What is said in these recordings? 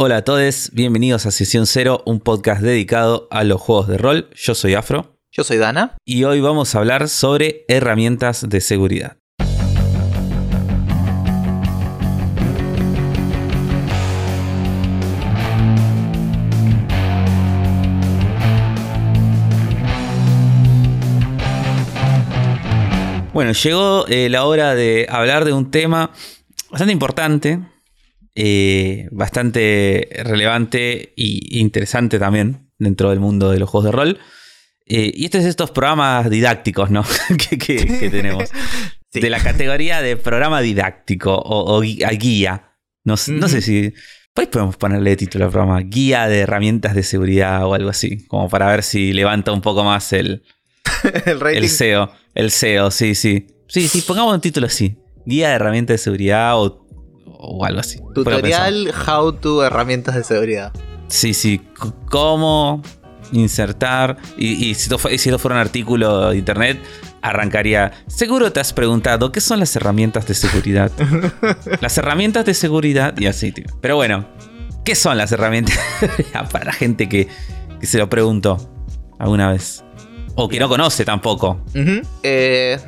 Hola a todos, bienvenidos a Sesión Cero, un podcast dedicado a los juegos de rol. Yo soy Afro. Yo soy Dana. Y hoy vamos a hablar sobre herramientas de seguridad. Bueno, llegó eh, la hora de hablar de un tema bastante importante, eh, bastante relevante e interesante también dentro del mundo de los juegos de rol. Eh, y este es estos programas didácticos, ¿no? que, tenemos. De la categoría de programa didáctico o, guía. No, sé si. Pues podemos ponerle título al programa Guía de herramientas de seguridad o algo así. Como para ver si levanta un poco más el, el, el SEO. El SEO, sí, sí. Sí, sí, pongamos un título así. Guía de herramientas de seguridad o o algo así. Tutorial How to herramientas de seguridad. Sí, sí. cómo insertar. Y, si, esto fuera un artículo de internet, arrancaría. Seguro te has preguntado qué son las herramientas de seguridad. las herramientas de seguridad y así, tío. Pero bueno, ¿qué son las herramientas? Para la gente que, se lo preguntó alguna vez. O que no conoce tampoco. Eh,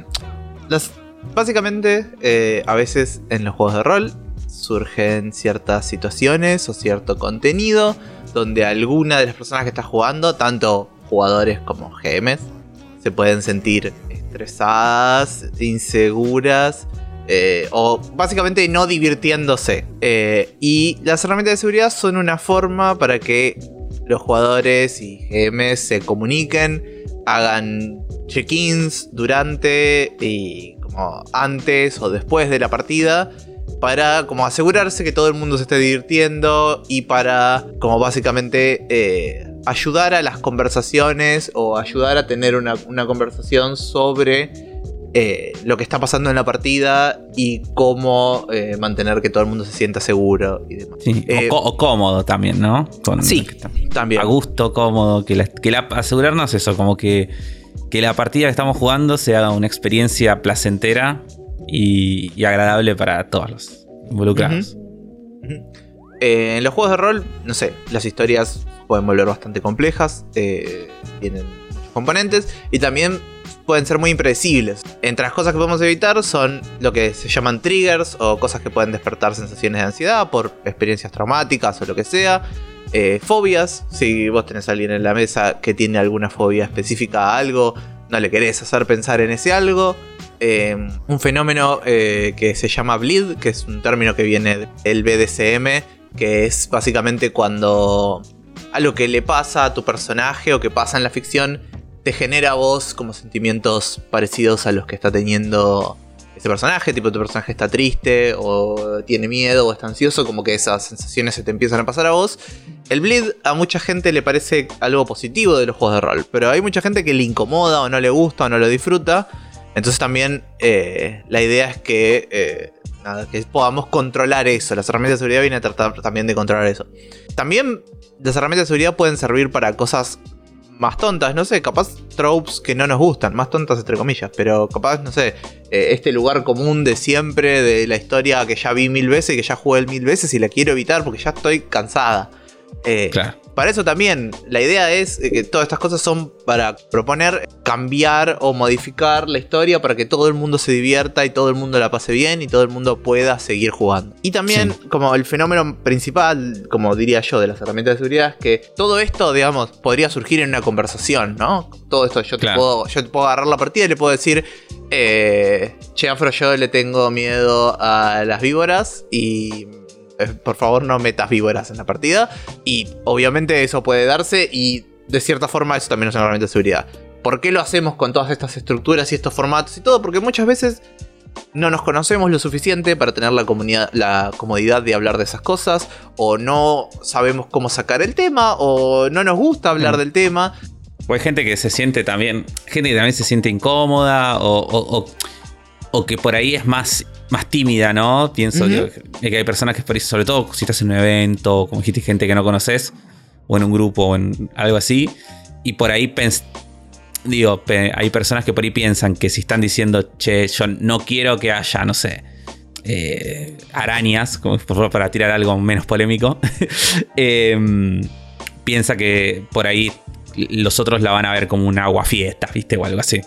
básicamente, eh, a veces en los juegos de rol surgen ciertas situaciones o cierto contenido donde alguna de las personas que está jugando, tanto jugadores como GMs, se pueden sentir estresadas, inseguras eh, o básicamente no divirtiéndose. Eh, y las herramientas de seguridad son una forma para que los jugadores y GMs se comuniquen, hagan check-ins durante y como antes o después de la partida para como asegurarse que todo el mundo se esté divirtiendo y para como básicamente eh, ayudar a las conversaciones o ayudar a tener una, conversación sobre eh, lo que está pasando en la partida y cómo eh, mantener que todo el mundo se sienta seguro y demás. o, cómodo también, ¿no? sí, también. A gusto, cómodo, que, que asegurarnos eso, como que, que la partida que estamos jugando sea una experiencia placentera y, agradable para todos los involucrados. Eh, en los juegos de rol, no sé, las historias pueden volver bastante complejas, eh, tienen componentes y también pueden ser muy impredecibles. Entre las cosas que podemos evitar son lo que se llaman triggers o cosas que pueden despertar sensaciones de ansiedad por experiencias traumáticas o lo que sea. Eh, fobias, si vos tenés a alguien en la mesa que tiene alguna fobia específica a algo, no le querés hacer pensar en ese algo. Eh, un fenómeno eh, que se llama bleed, que es un término que viene del BDSM, que es básicamente cuando algo que le pasa a tu personaje o que pasa en la ficción te genera a vos como sentimientos parecidos a los que está teniendo ese personaje, tipo tu personaje está triste o tiene miedo o está ansioso, como que esas sensaciones se te empiezan a pasar a vos. El bleed a mucha gente le parece algo positivo de los juegos de rol, pero hay mucha gente que le incomoda o no le gusta o no lo disfruta. Entonces también eh, la idea es eh, que podamos controlar eso. Las herramientas de seguridad vienen a tratar también de controlar eso. También las herramientas de seguridad pueden servir para cosas más tontas, no sé, capaz tropes que no nos gustan, más tontas entre comillas, pero capaz, no sé, eh, este lugar común de siempre, de la historia que ya vi mil veces, que ya jugué mil veces y la quiero evitar porque ya estoy cansada. claro para eso también, la idea es eh, que todas estas cosas son para proponer cambiar o modificar la historia para que todo el mundo se divierta y todo el mundo la pase bien y todo el mundo pueda seguir jugando. Y también, como el fenómeno principal, como diría yo, de las herramientas de seguridad, es que todo esto, digamos, podría surgir en una conversación, ¿no? Todo esto yo, te, puedo, yo te puedo agarrar la partida y le puedo decir, eh, che, Afro, yo le tengo miedo a las víboras y por favor no metas víboras en la partida. Y obviamente eso puede darse y de cierta forma eso también es una herramienta de seguridad. ¿Por qué lo hacemos con todas estas estructuras y estos formatos y todo? Porque muchas veces no nos conocemos lo suficiente para tener la, la comodidad de hablar de esas cosas, o no sabemos cómo sacar el tema, o no nos gusta hablar mm. del tema. O hay gente que se siente también, gente que también se siente incómoda, o o que por ahí es más, más tímida, ¿no? Pienso que, hay personas que, por ahí, sobre todo si estás en un evento, como dijiste, gente que no conoces, o en un grupo, o en algo así, y por ahí digo, hay personas que por ahí piensan que si están diciendo, che, yo no quiero que haya, no sé, eh, arañas, como para tirar algo menos polémico, em, piensa que por ahí los otros la van a ver como un agua fiesta, ¿viste? O algo así.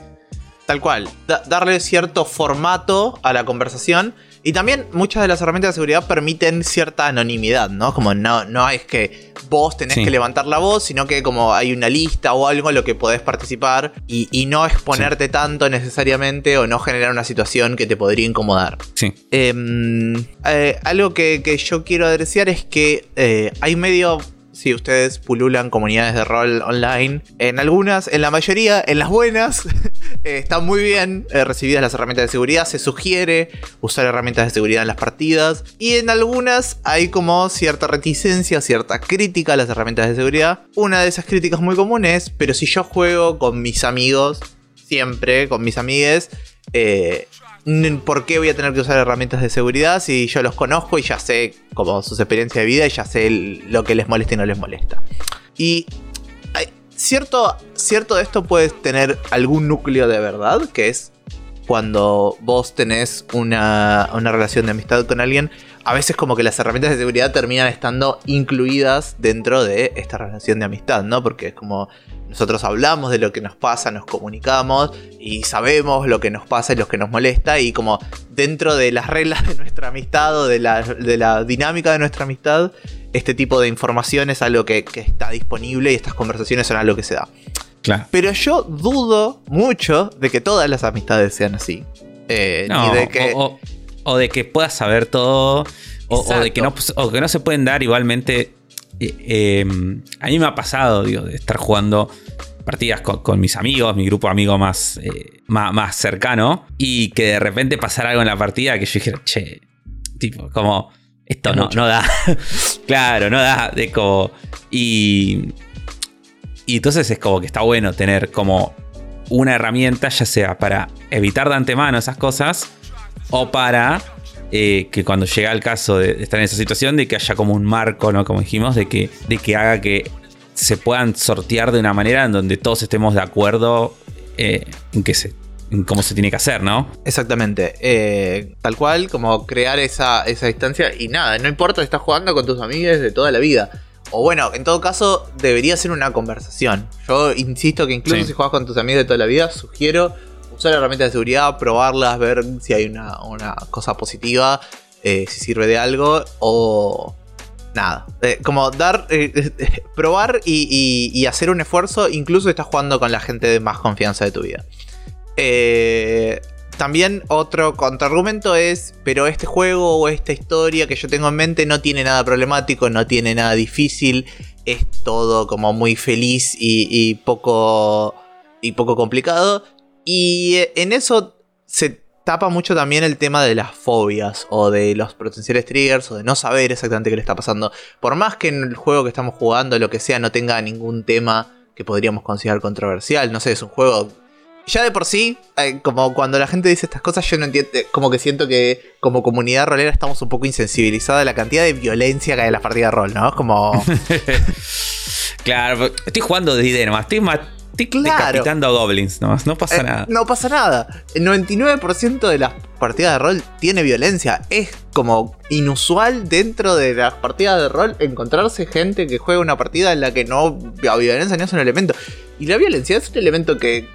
Tal cual. darle cierto formato a la conversación. Y también muchas de las herramientas de seguridad permiten cierta anonimidad, ¿no? Como no, no es que vos tenés que levantar la voz, sino que como hay una lista o algo en lo que podés participar y, no exponerte tanto necesariamente o no generar una situación que te podría incomodar. Sí. Em, eh, algo que, yo quiero adreciar es que eh, hay medio si ustedes pululan comunidades de rol online. En algunas, en la mayoría, en las buenas, eh, están muy bien eh, recibidas las herramientas de seguridad. Se sugiere usar herramientas de seguridad en las partidas. Y en algunas hay como cierta reticencia, cierta crítica a las herramientas de seguridad. Una de esas críticas muy comunes, pero si yo juego con mis amigos, siempre con mis amigues, eh, ¿Por qué voy a tener que usar herramientas de seguridad si yo los conozco y ya sé como sus experiencias de vida y ya sé lo que les molesta y no les molesta? Y cierto, cierto de esto puede tener algún núcleo de verdad, que es cuando vos tenés una, una relación de amistad con alguien, a veces como que las herramientas de seguridad terminan estando incluidas dentro de esta relación de amistad, ¿no? Porque es como nosotros hablamos de lo que nos pasa, nos comunicamos y sabemos lo que nos pasa y lo que nos molesta y como dentro de las reglas de nuestra amistad o de la, dinámica de nuestra amistad, este tipo de información es algo que, está disponible y estas conversaciones son algo que se da. Claro. Pero yo dudo mucho de que todas las amistades sean así. Eh, de que... O, de que puedas saber todo. O, de que no, o que no se pueden dar igualmente eh, em, a mí me ha pasado, digo, de estar jugando partidas con, mis amigos, mi grupo de amigos más, eh, más, cercano, y que de repente pasara algo en la partida que yo dijera, che, tipo, como, esto no, no da. claro, no da. De como. Y. Y entonces es como que está bueno tener como una herramienta, ya sea para evitar de antemano esas cosas, o para eh, que cuando llega el caso de, estar en esa situación, de que haya como un marco, ¿no? Como dijimos, de que, de que haga que se puedan sortear de una manera en donde todos estemos de acuerdo eh, en que se cómo se tiene que hacer, ¿no? Exactamente. Eh, tal cual, como crear esa, esa distancia. Y nada, no importa si estás jugando con tus amigos de toda la vida. O bueno, en todo caso, debería ser una conversación. Yo insisto que incluso si juegas con tus amigos de toda la vida, sugiero usar herramientas de seguridad, probarlas, ver si hay una, cosa positiva, eh, si sirve de algo o nada. Eh, como dar, eh, probar y, hacer un esfuerzo, incluso estás jugando con la gente de más confianza de tu vida. también otro contraargumento es, pero este juego o esta historia que yo tengo en mente no tiene nada problemático, no tiene nada difícil, es todo como muy feliz y poco y poco complicado. Y eh, en eso se tapa mucho también el tema de las fobias o de los potenciales triggers o de no saber exactamente qué le está pasando. Por más que en el juego que estamos jugando, lo que sea, no tenga ningún tema que podríamos considerar controversial, no sé, es un juego... Ya de por sí, eh, como cuando la gente dice estas cosas, yo no entiendo, eh, como que siento que como comunidad rolera estamos un poco insensibilizados a la cantidad de violencia que hay en las partidas de rol, ¿no? Como... claro, estoy jugando de idea nomás, estoy más Estoy decapitando goblins nomás, no pasa eh, nada. No pasa nada. El 99% de las partidas de rol tiene violencia. Es como inusual dentro de las partidas de rol encontrarse gente que juega una partida en la que no la violencia no es un elemento. Y la violencia es un elemento que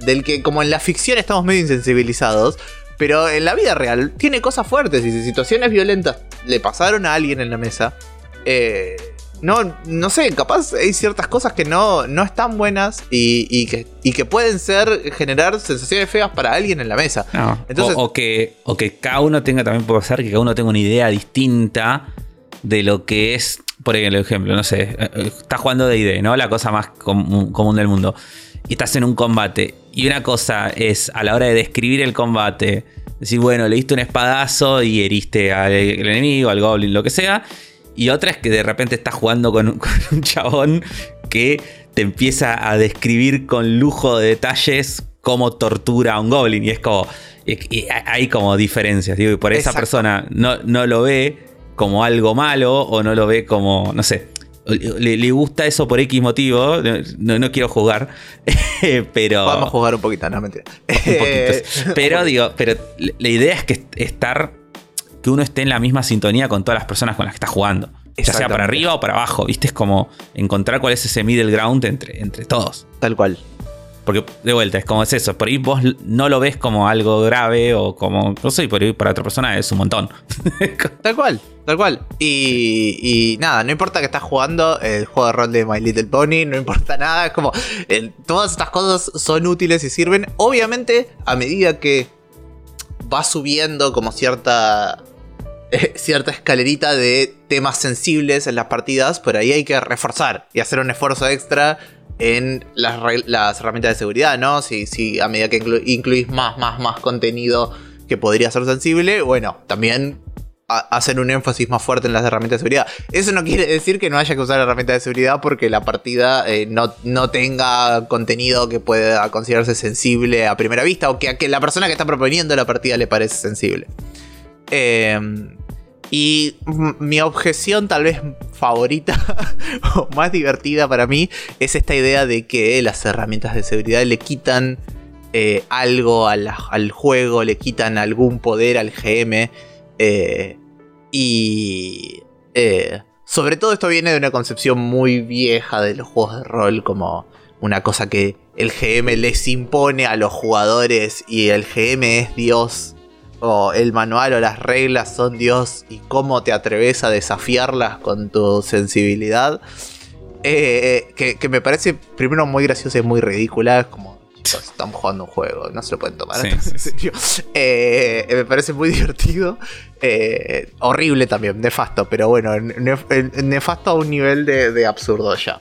del que como en la ficción estamos medio insensibilizados, pero en la vida real tiene cosas fuertes y si situaciones violentas le pasaron a alguien en la mesa, eh, no, no sé, capaz hay ciertas cosas que no, no están buenas y, que, que pueden ser, generar sensaciones feas para alguien en la mesa. Entonces, o, que, o que cada uno tenga, también puede ser que cada uno tenga una idea distinta de lo que es, por ejemplo, no sé, eh, eh, estás jugando de ID, ¿no? La cosa más común del mundo. Y estás en un combate. Y una cosa es, a la hora de describir el combate, decir, bueno, le diste un espadazo y heriste al enemigo, al goblin, lo que sea. Y otra es que de repente estás jugando con, un chabón que te empieza a describir con lujo de detalles cómo tortura a un goblin. Y es como. hay como diferencias. Digo, y por esa persona no, no, lo ve como algo malo o no lo ve como. No sé. Le, gusta eso por X motivo. No, quiero jugar. pero. Vamos a jugar un poquito, no mentira. pero digo, pero la idea es que estar que uno esté en la misma sintonía con todas las personas con las que está jugando. Ya sea para arriba o para abajo, ¿viste? Es como encontrar cuál es ese middle ground entre, entre todos. Tal cual. Porque, de vuelta, es como es eso. Por ahí vos no lo ves como algo grave o como. No sé, por ahí para otra persona es un montón. tal cual, tal cual. Y, y, nada, no importa que estás jugando el juego de rol de My Little Pony, no importa nada. Es como. todas estas cosas son útiles y sirven. Obviamente, a medida que va subiendo como cierta. cierta escalerita de temas sensibles en las partidas, por ahí hay que reforzar y hacer un esfuerzo extra en las, herramientas de seguridad, ¿no? Si, a medida que incluís más, más, más contenido que podría ser sensible, bueno, también hacer un énfasis más fuerte en las herramientas de seguridad. Eso no quiere decir que no haya que usar herramientas de seguridad porque la partida eh, no, no, tenga contenido que pueda considerarse sensible a primera vista o que a que la persona que está proponiendo la partida le parece sensible. Eh, y mi objeción tal vez favorita o más divertida para mí es esta idea de que las herramientas de seguridad le quitan eh, algo al, juego, le quitan algún poder al GM. Eh, y eh, sobre todo esto viene de una concepción muy vieja de los juegos de rol como una cosa que el GM les impone a los jugadores y el GM es Dios o el manual o las reglas son Dios y cómo te atreves a desafiarlas con tu sensibilidad. Eh, que, me parece primero muy graciosa y muy ridícula. Como estamos jugando un juego, no se lo pueden tomar en serio. Eh, me parece muy divertido. Eh, horrible también, nefasto, pero bueno, nefasto a un nivel de, absurdo ya.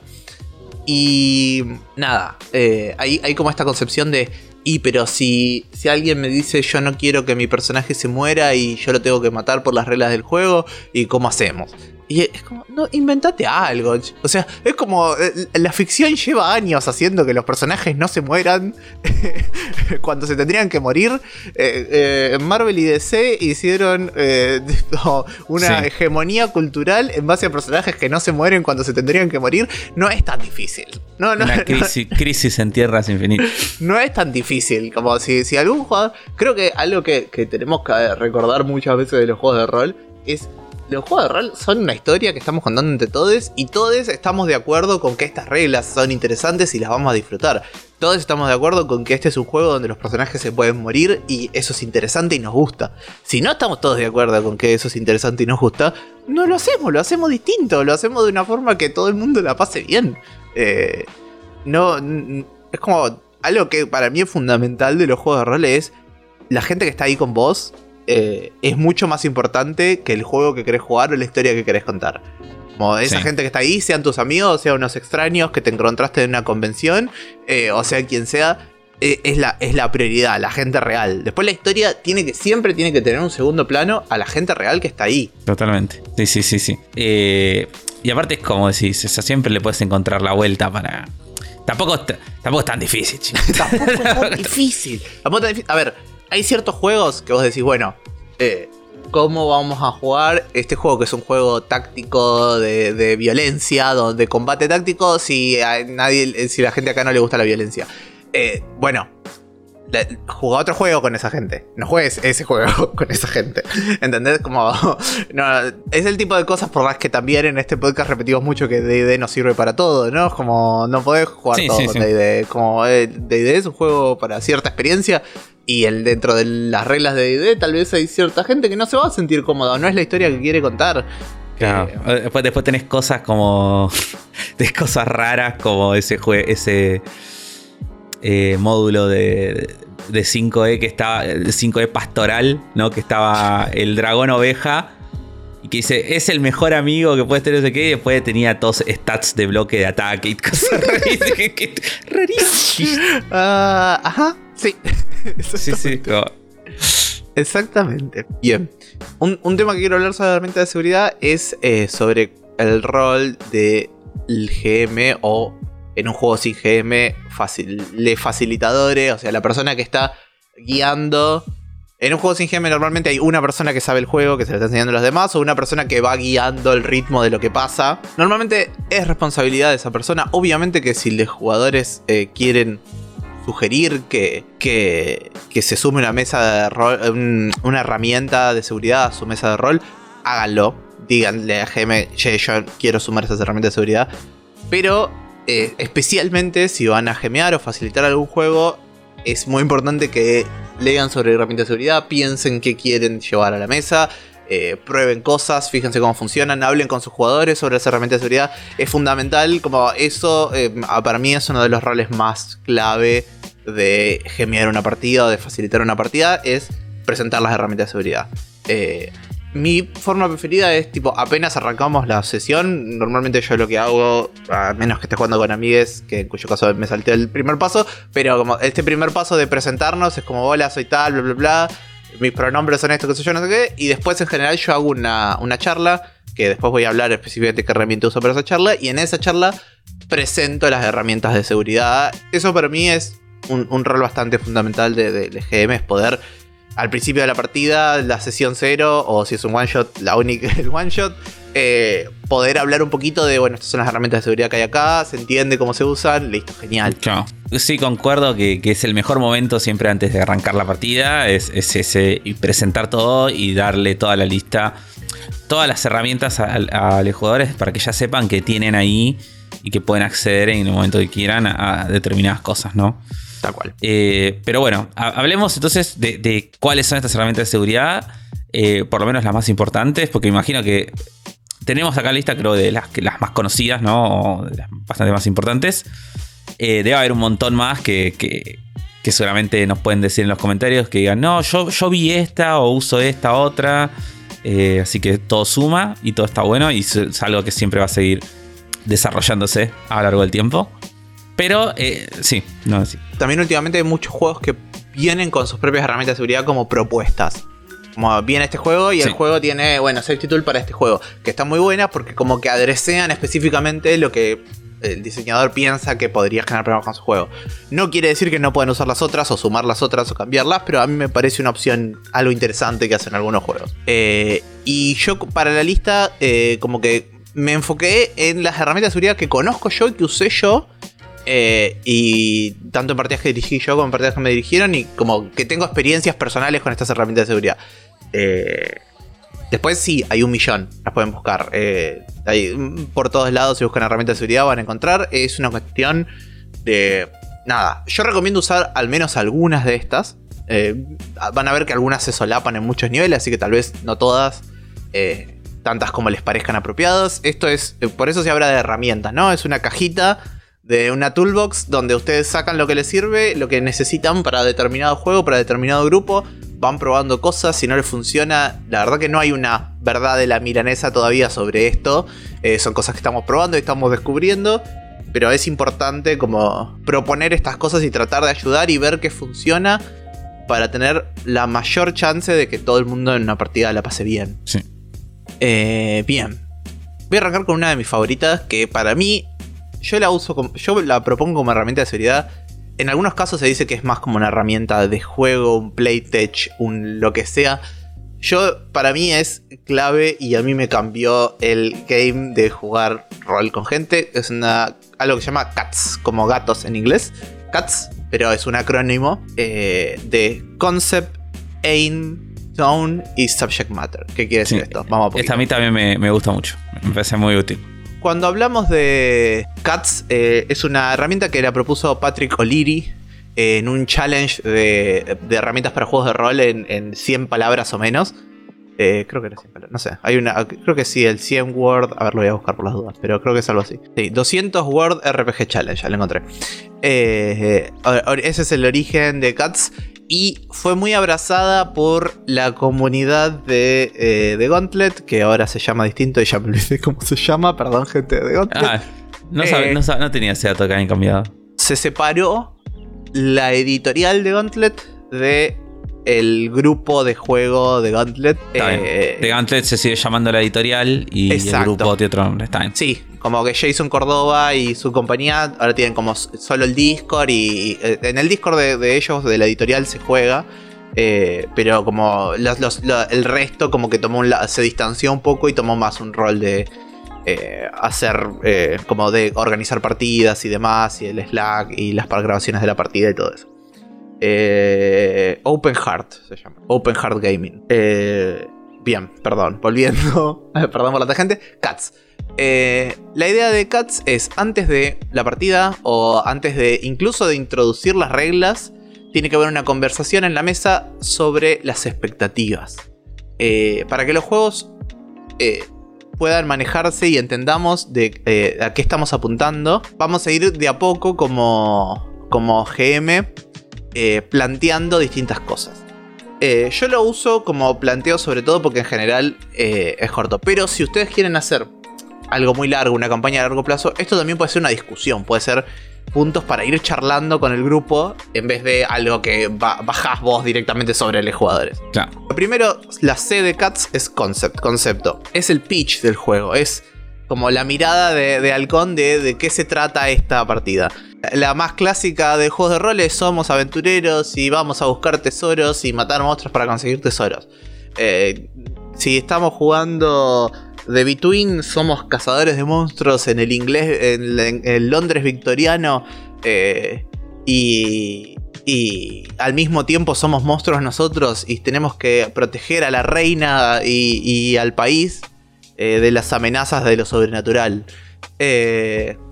Y nada, hay, hay como esta concepción de y pero si, si alguien me dice yo no quiero que mi personaje se muera y yo lo tengo que matar por las reglas del juego, ¿y cómo hacemos? Y es como, no, inventate algo. O sea, es como, eh, la ficción lleva años haciendo que los personajes no se mueran cuando se tendrían que morir. Eh, eh, Marvel y DC hicieron una hegemonía cultural en base a personajes que no se mueren cuando se tendrían que morir. No es tan difícil. No, no, una crisis, en tierras infinitas. No es tan difícil como si, si algún jugador... Creo que algo que, que tenemos que recordar muchas veces de los juegos de rol es los juegos de rol son una historia que estamos contando entre todos y todos estamos de acuerdo con que estas reglas son interesantes y las vamos a disfrutar. Todos estamos de acuerdo con que este es un juego donde los personajes se pueden morir y eso es interesante y nos gusta. Si no estamos todos de acuerdo con que eso es interesante y nos gusta, no lo hacemos, lo hacemos distinto, lo hacemos de una forma que todo el mundo la pase bien. Eh, no, es como algo que para mí es fundamental de los juegos de rol es la gente que está ahí con vos eh, es mucho más importante que el juego que querés jugar o la historia que querés contar. Como esa gente que está ahí, sean tus amigos, sean unos extraños que te encontraste en una convención, eh, o sea quien sea, eh, es, la, es la prioridad, la gente real. Después la historia tiene que, siempre tiene que tener un segundo plano a la gente real que está ahí. Totalmente. Sí, sí, sí, sí. y aparte es como decís, siempre le puedes encontrar la vuelta para, Tampoco, tampoco es tan difícil, tampoco es tan difícil. A ver, hay ciertos juegos que vos decís, bueno, eh, ¿cómo vamos a jugar este juego que es un juego táctico de, violencia, donde combate táctico, si a nadie, si la gente acá no le gusta la violencia? Eh, bueno, juega otro juego con esa gente. No juegues ese juego con esa gente. ¿Entendés? Como. es el tipo de cosas por las que también en este podcast repetimos mucho que DD no sirve para todo, ¿no? Como no podés jugar todo con DD. Como DD eh, es un juego para cierta experiencia. Y el, dentro de las reglas de DD, tal vez hay cierta gente que no se va a sentir cómoda. No es la historia que quiere contar. Claro. Eh, después, después tenés cosas como. tenés cosas raras como ese. Ese eh, módulo de, de 5E que estaba. 5E pastoral, ¿no? Que estaba el dragón oveja. Y que dice, es el mejor amigo que puedes tener, qué. Y después tenía todos stats de bloque de ataque y cosas rarísimas. Ah, ajá, sí. sí, sí. Exactamente. Bien. Un, tema que quiero hablar sobre la herramienta de seguridad es eh, sobre el rol del GM o en un juego sin GM, facil, le facilitadores, o sea, la persona que está guiando. En un juego sin GM normalmente hay una persona que sabe el juego, que se le está enseñando a los demás, o una persona que va guiando el ritmo de lo que pasa. Normalmente es responsabilidad de esa persona. Obviamente que si los jugadores eh, quieren sugerir que, que, que se sume una mesa de rol, una herramienta de seguridad a su mesa de rol, háganlo. Díganle a GM, che, yo quiero sumar esas herramientas de seguridad. Pero eh, especialmente si van a gemear o facilitar algún juego, es muy importante que lean sobre herramientas de seguridad, piensen qué quieren llevar a la mesa, eh, prueben cosas, fíjense cómo funcionan, hablen con sus jugadores sobre las herramientas de seguridad. Es fundamental, como eso eh, para mí es uno de los roles más clave de gemear una partida o de facilitar una partida, es presentar las herramientas de seguridad. Eh, mi forma preferida es tipo, apenas arrancamos la sesión, normalmente yo lo que hago, a menos que esté jugando con amigues, que en cuyo caso me salté el primer paso, pero como este primer paso de presentarnos es como, hola, soy tal, bla, bla, bla, mis pronombres son estos, que sé yo, no sé qué, y después en general yo hago una, una charla, que después voy a hablar específicamente qué herramienta uso para esa charla, y en esa charla presento las herramientas de seguridad. Eso para mí es un, rol bastante fundamental de, de, de GM, es poder al principio de la partida, la sesión cero, o si es un one shot, la única, el one shot, eh, poder hablar un poquito de, bueno, estas son las herramientas de seguridad que hay acá, se entiende cómo se usan, listo, genial. Sí, concuerdo que, es el mejor momento siempre antes de arrancar la partida, es, ese, presentar todo y darle toda la lista, todas las herramientas a, a los jugadores para que ya sepan que tienen ahí y que pueden acceder en el momento que quieran a determinadas cosas, ¿no? Tal cual. Eh, pero bueno, hablemos entonces de, cuáles son estas herramientas de seguridad, eh, por lo menos las más importantes, porque imagino que tenemos acá lista, creo, de las, las más conocidas, ¿no? las bastante más importantes. Eh, debe haber un montón más que, que, seguramente nos pueden decir en los comentarios que digan, no, yo, yo vi esta o uso esta otra. así que todo suma y todo está bueno y es algo que siempre va a seguir desarrollándose a lo largo del tiempo. Pero eh, sí, no sí. También últimamente hay muchos juegos que vienen con sus propias herramientas de seguridad como propuestas. Como viene este juego y el juego tiene, bueno, safety tool para este juego. Que está muy buena porque como que adresean específicamente lo que el diseñador piensa que podría generar problemas con su juego. No quiere decir que no puedan usar las otras o sumar las otras o cambiarlas, pero a mí me parece una opción algo interesante que hacen algunos juegos. Eh, y yo para la lista eh, como que me enfoqué en las herramientas de seguridad que conozco yo y que usé yo eh, y tanto en partidas que dirigí yo como en partidas que me dirigieron y como que tengo experiencias personales con estas herramientas de seguridad. Eh, después sí, hay un millón, las pueden buscar. Eh, por todos lados, si buscan herramientas de seguridad van a encontrar. Es una cuestión de... Nada, yo recomiendo usar al menos algunas de estas. van a ver que algunas se solapan en muchos niveles, así que tal vez no todas tantas como les parezcan apropiadas. Esto es, por eso se habla de herramientas, ¿no? Es una cajita de una toolbox donde ustedes sacan lo que les sirve, lo que necesitan para determinado juego, para determinado grupo, van probando cosas, si no les funciona, la verdad que no hay una verdad de la milanesa todavía sobre esto, eh, son cosas que estamos probando y estamos descubriendo, pero es importante como proponer estas cosas y tratar de ayudar y ver qué funciona para tener la mayor chance de que todo el mundo en una partida la pase bien. Sí. Eh, bien. Voy a arrancar con una de mis favoritas que para mí yo la uso como, yo la propongo como herramienta de seguridad. En algunos casos se dice que es más como una herramienta de juego, un playtech, un lo que sea. Yo, para mí es clave y a mí me cambió el game de jugar rol con gente. Es una, algo que se llama CATS, como gatos en inglés. CATS, pero es un acrónimo eh, de Concept, Aim, Tone y Subject Matter. ¿Qué quiere decir esto? Vamos a Esta a mí también me, me gusta mucho. Me parece muy útil. Cuando hablamos de CATS, eh, es una herramienta que la propuso Patrick O'Leary en un challenge de, herramientas para juegos de rol en, 100 palabras o menos. Eh, creo que era 100 palabras, no sé. Hay una, creo que sí, el 100 Word. A ver, lo voy a buscar por las dudas, pero creo que es algo así. Sí, 200 Word RPG Challenge, ya lo encontré. Eh, ese es el origen de CATS y fue muy abrazada por la comunidad de, eh, Gauntlet, que ahora se llama distinto y ya me olvidé cómo se llama, perdón gente de Gauntlet. Ah, no, no, tenía ese dato que habían cambiado. Se separó la editorial de Gauntlet de el grupo de juego de Gauntlet. Eh, de Gauntlet se sigue llamando la editorial y el grupo de otro nombre. Está Sí, como que Jason Cordova y su compañía ahora tienen como solo el Discord y, eh, en el Discord de, ellos, de la editorial, se juega. Eh, pero como el resto como que tomó se distanció un poco y tomó más un rol de, eh, hacer como de organizar partidas y demás, y el Slack y las grabaciones de la partida y todo eso. Eh, Open Heart se llama. Open Heart Gaming. bien, perdón, volviendo. perdón por la tangente. Cats. la idea de Cats es antes de la partida o antes de incluso de introducir las reglas, tiene que haber una conversación en la mesa sobre las expectativas. para que los juegos puedan manejarse y entendamos de eh, a qué estamos apuntando, vamos a ir de a poco como, como GM eh, planteando distintas cosas. Eh, yo lo uso como planteo sobre todo porque en general es corto. Pero si ustedes quieren hacer algo muy largo, una campaña a largo plazo, esto también puede ser una discusión. Puede ser puntos para ir charlando con el grupo en vez de algo que bajás vos directamente sobre los jugadores. Lo primero, la C de Cats es concept, concepto. Es el pitch del juego, es como la mirada de, halcón de, de qué se trata esta partida. La más clásica de juegos de roles somos aventureros y vamos a buscar tesoros y matar monstruos para conseguir tesoros. Eh, si estamos jugando The Between somos cazadores de monstruos en el inglés, en, el Londres victoriano. Eh, y, al mismo tiempo somos monstruos nosotros y tenemos que proteger a la reina y, al país eh, de las amenazas de lo sobrenatural.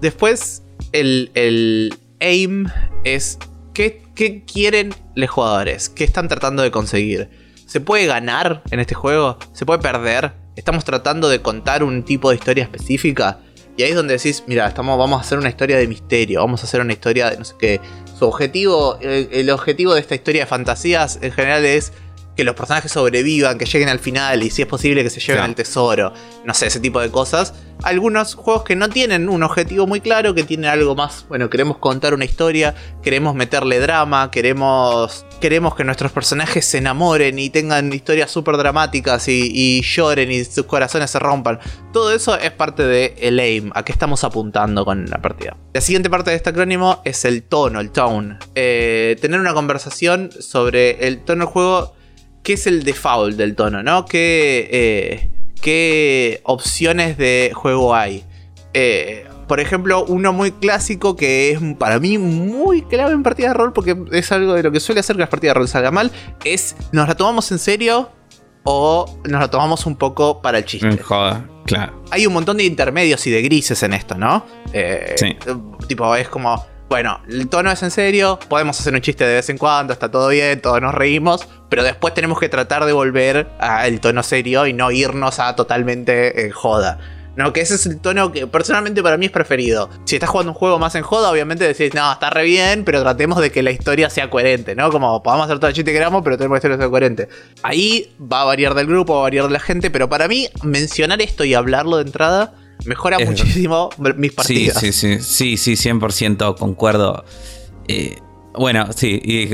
Después, el, el, aim es ¿qué, qué quieren los jugadores, qué están tratando de conseguir. ¿Se puede ganar en este juego? ¿Se puede perder? estamos tratando de contar un tipo de historia específica. Y ahí es donde decís, mira, estamos, vamos a hacer una historia de misterio, vamos a hacer una historia de no sé qué. Su objetivo, el objetivo de esta historia de fantasías en general es que los personajes sobrevivan, que lleguen al final y si es posible que se lleven al tesoro, no sé, ese tipo de cosas. Algunos juegos que no tienen un objetivo muy claro, que tienen algo más, bueno, queremos contar una historia, queremos meterle drama, queremos, queremos que nuestros personajes se enamoren y tengan historias súper dramáticas y, lloren y sus corazones se rompan. Todo eso es parte de el aim, a qué estamos apuntando con la partida. La siguiente parte de este acrónimo es el tono, el tone. Eh, tener una conversación sobre el tono del juego qué es el default del tono, ¿no? ¿Qué, eh, qué opciones de juego hay? Eh, por ejemplo, uno muy clásico que es para mí muy clave en partida de rol, porque es algo de lo que suele hacer que las partidas de rol salga mal, es ¿nos la tomamos en serio o nos la tomamos un poco para el chiste? Joder, claro. Hay un montón de intermedios y de grises en esto, ¿no? Eh, sí. Tipo, es como bueno, el tono es en serio, podemos hacer un chiste de vez en cuando, está todo bien, todos nos reímos, pero después tenemos que tratar de volver al tono serio y no irnos a totalmente en joda. No, que ese es el tono que personalmente para mí es preferido. Si estás jugando un juego más en joda, obviamente decís, no, está re bien, pero tratemos de que la historia sea coherente, ¿no? Como podamos hacer todo el chiste que queramos, pero tenemos que hacerlo sea coherente. Ahí va a variar del grupo, va a variar de la gente, pero para mí mencionar esto y hablarlo de entrada Mejora muchísimo mis partidas. Sí, sí, sí, sí, sí 100% concuerdo. Eh, bueno, sí, y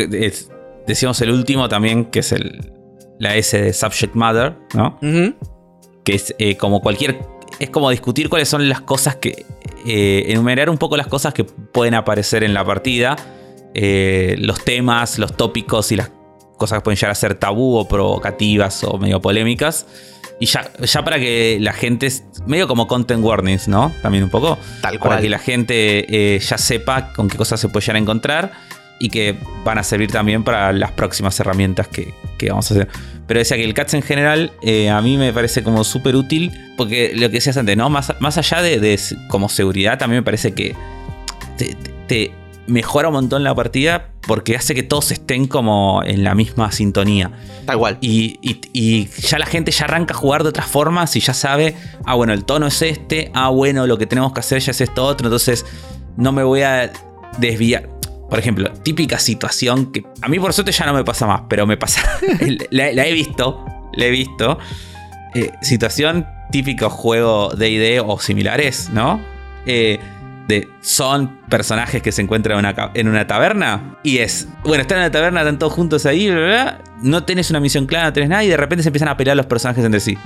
decimos el último también, que es el, la S de Subject Matter, ¿no? Que es eh, como cualquier. Es como discutir cuáles son las cosas que. Eh, enumerar un poco las cosas que pueden aparecer en la partida. los temas, los tópicos y las cosas que pueden llegar a ser tabú o provocativas o medio polémicas. Y ya, ya para que la gente, medio como content warnings, ¿no? También un poco. Tal cual. Para que la gente eh, ya sepa con qué cosas se puede llegar a encontrar y que van a servir también para las próximas herramientas que, vamos a hacer. Pero decía que el CATS en general eh, a mí me parece como súper útil porque lo que decías antes, ¿no? Más, más allá de, como seguridad, también me parece que te mejora un montón la partida porque hace que todos estén como en la misma sintonía. Tal cual. Y, ya la gente ya arranca a jugar de otras formas y ya sabe, ah, bueno, el tono es este, ah, bueno, lo que tenemos que hacer ya es esto otro, entonces no me voy a desviar. Por ejemplo, típica situación que a mí por suerte ya no me pasa más, pero me pasa, la, he visto, la he visto. Eh, situación típico juego de ID o similares, ¿no? Eh, de son personajes que se encuentran en una, taberna y es, bueno, están en la taberna, están todos juntos ahí, no tenés una misión clara, no tenés nada y de repente se empiezan a pelear los personajes entre sí.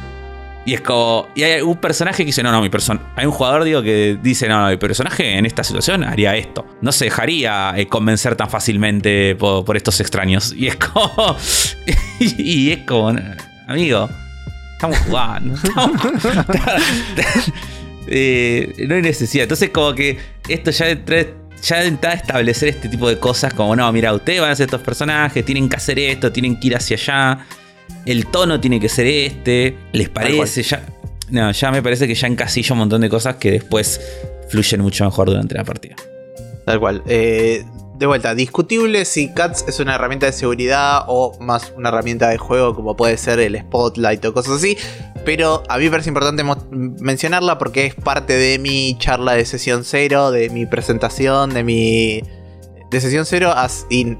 Y es como, y hay un personaje que dice, no, no, mi persona, hay un jugador, digo, que dice, no, no, mi personaje en esta situación haría esto. No se dejaría eh, convencer tan fácilmente por, estos extraños. Y es como, y, es como, amigo, estamos jugando. Eh, no hay necesidad. Entonces, como que esto ya ya intenta establecer este tipo de cosas como, no, mira, ustedes van a ser estos personajes, tienen que hacer esto, tienen que ir hacia allá, el tono tiene que ser este, les parece, ya... No, ya me parece que ya encasilla un montón de cosas que después fluyen mucho mejor durante la partida. Tal cual. Eh, de vuelta, discutible si CATS es una herramienta de seguridad o más una herramienta de juego como puede ser el Spotlight o cosas así. Pero a mí me parece importante mencionarla porque es parte de mi charla de sesión cero, de mi presentación, de mi... De sesión cero a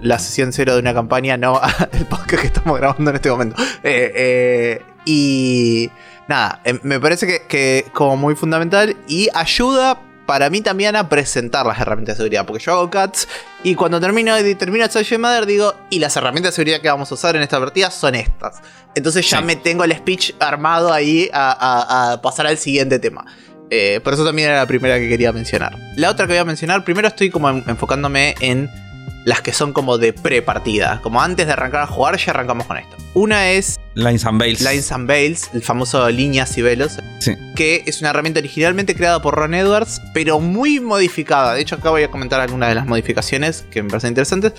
la sesión cero de una campaña, no el podcast que estamos grabando en este momento. Eh, eh, y nada, me parece que, que como muy fundamental y ayuda para mí también a presentar las herramientas de seguridad. Porque yo hago CATS y cuando termino, termino el Matter digo, y las herramientas de seguridad que vamos a usar en esta partida son estas. Entonces ya me tengo el speech armado ahí a, pasar al siguiente tema. Eh, por eso también era la primera que quería mencionar. La otra que voy a mencionar, primero estoy como enfocándome en las que son como de pre-partida. Como antes de arrancar a jugar, ya arrancamos con esto. Una es. Lines and Veils. Lines and Veils, el famoso líneas y velos. Sí. Que es una herramienta originalmente creada por Ron Edwards, pero muy modificada. De hecho, acá voy a comentar algunas de las modificaciones que me parecen interesantes.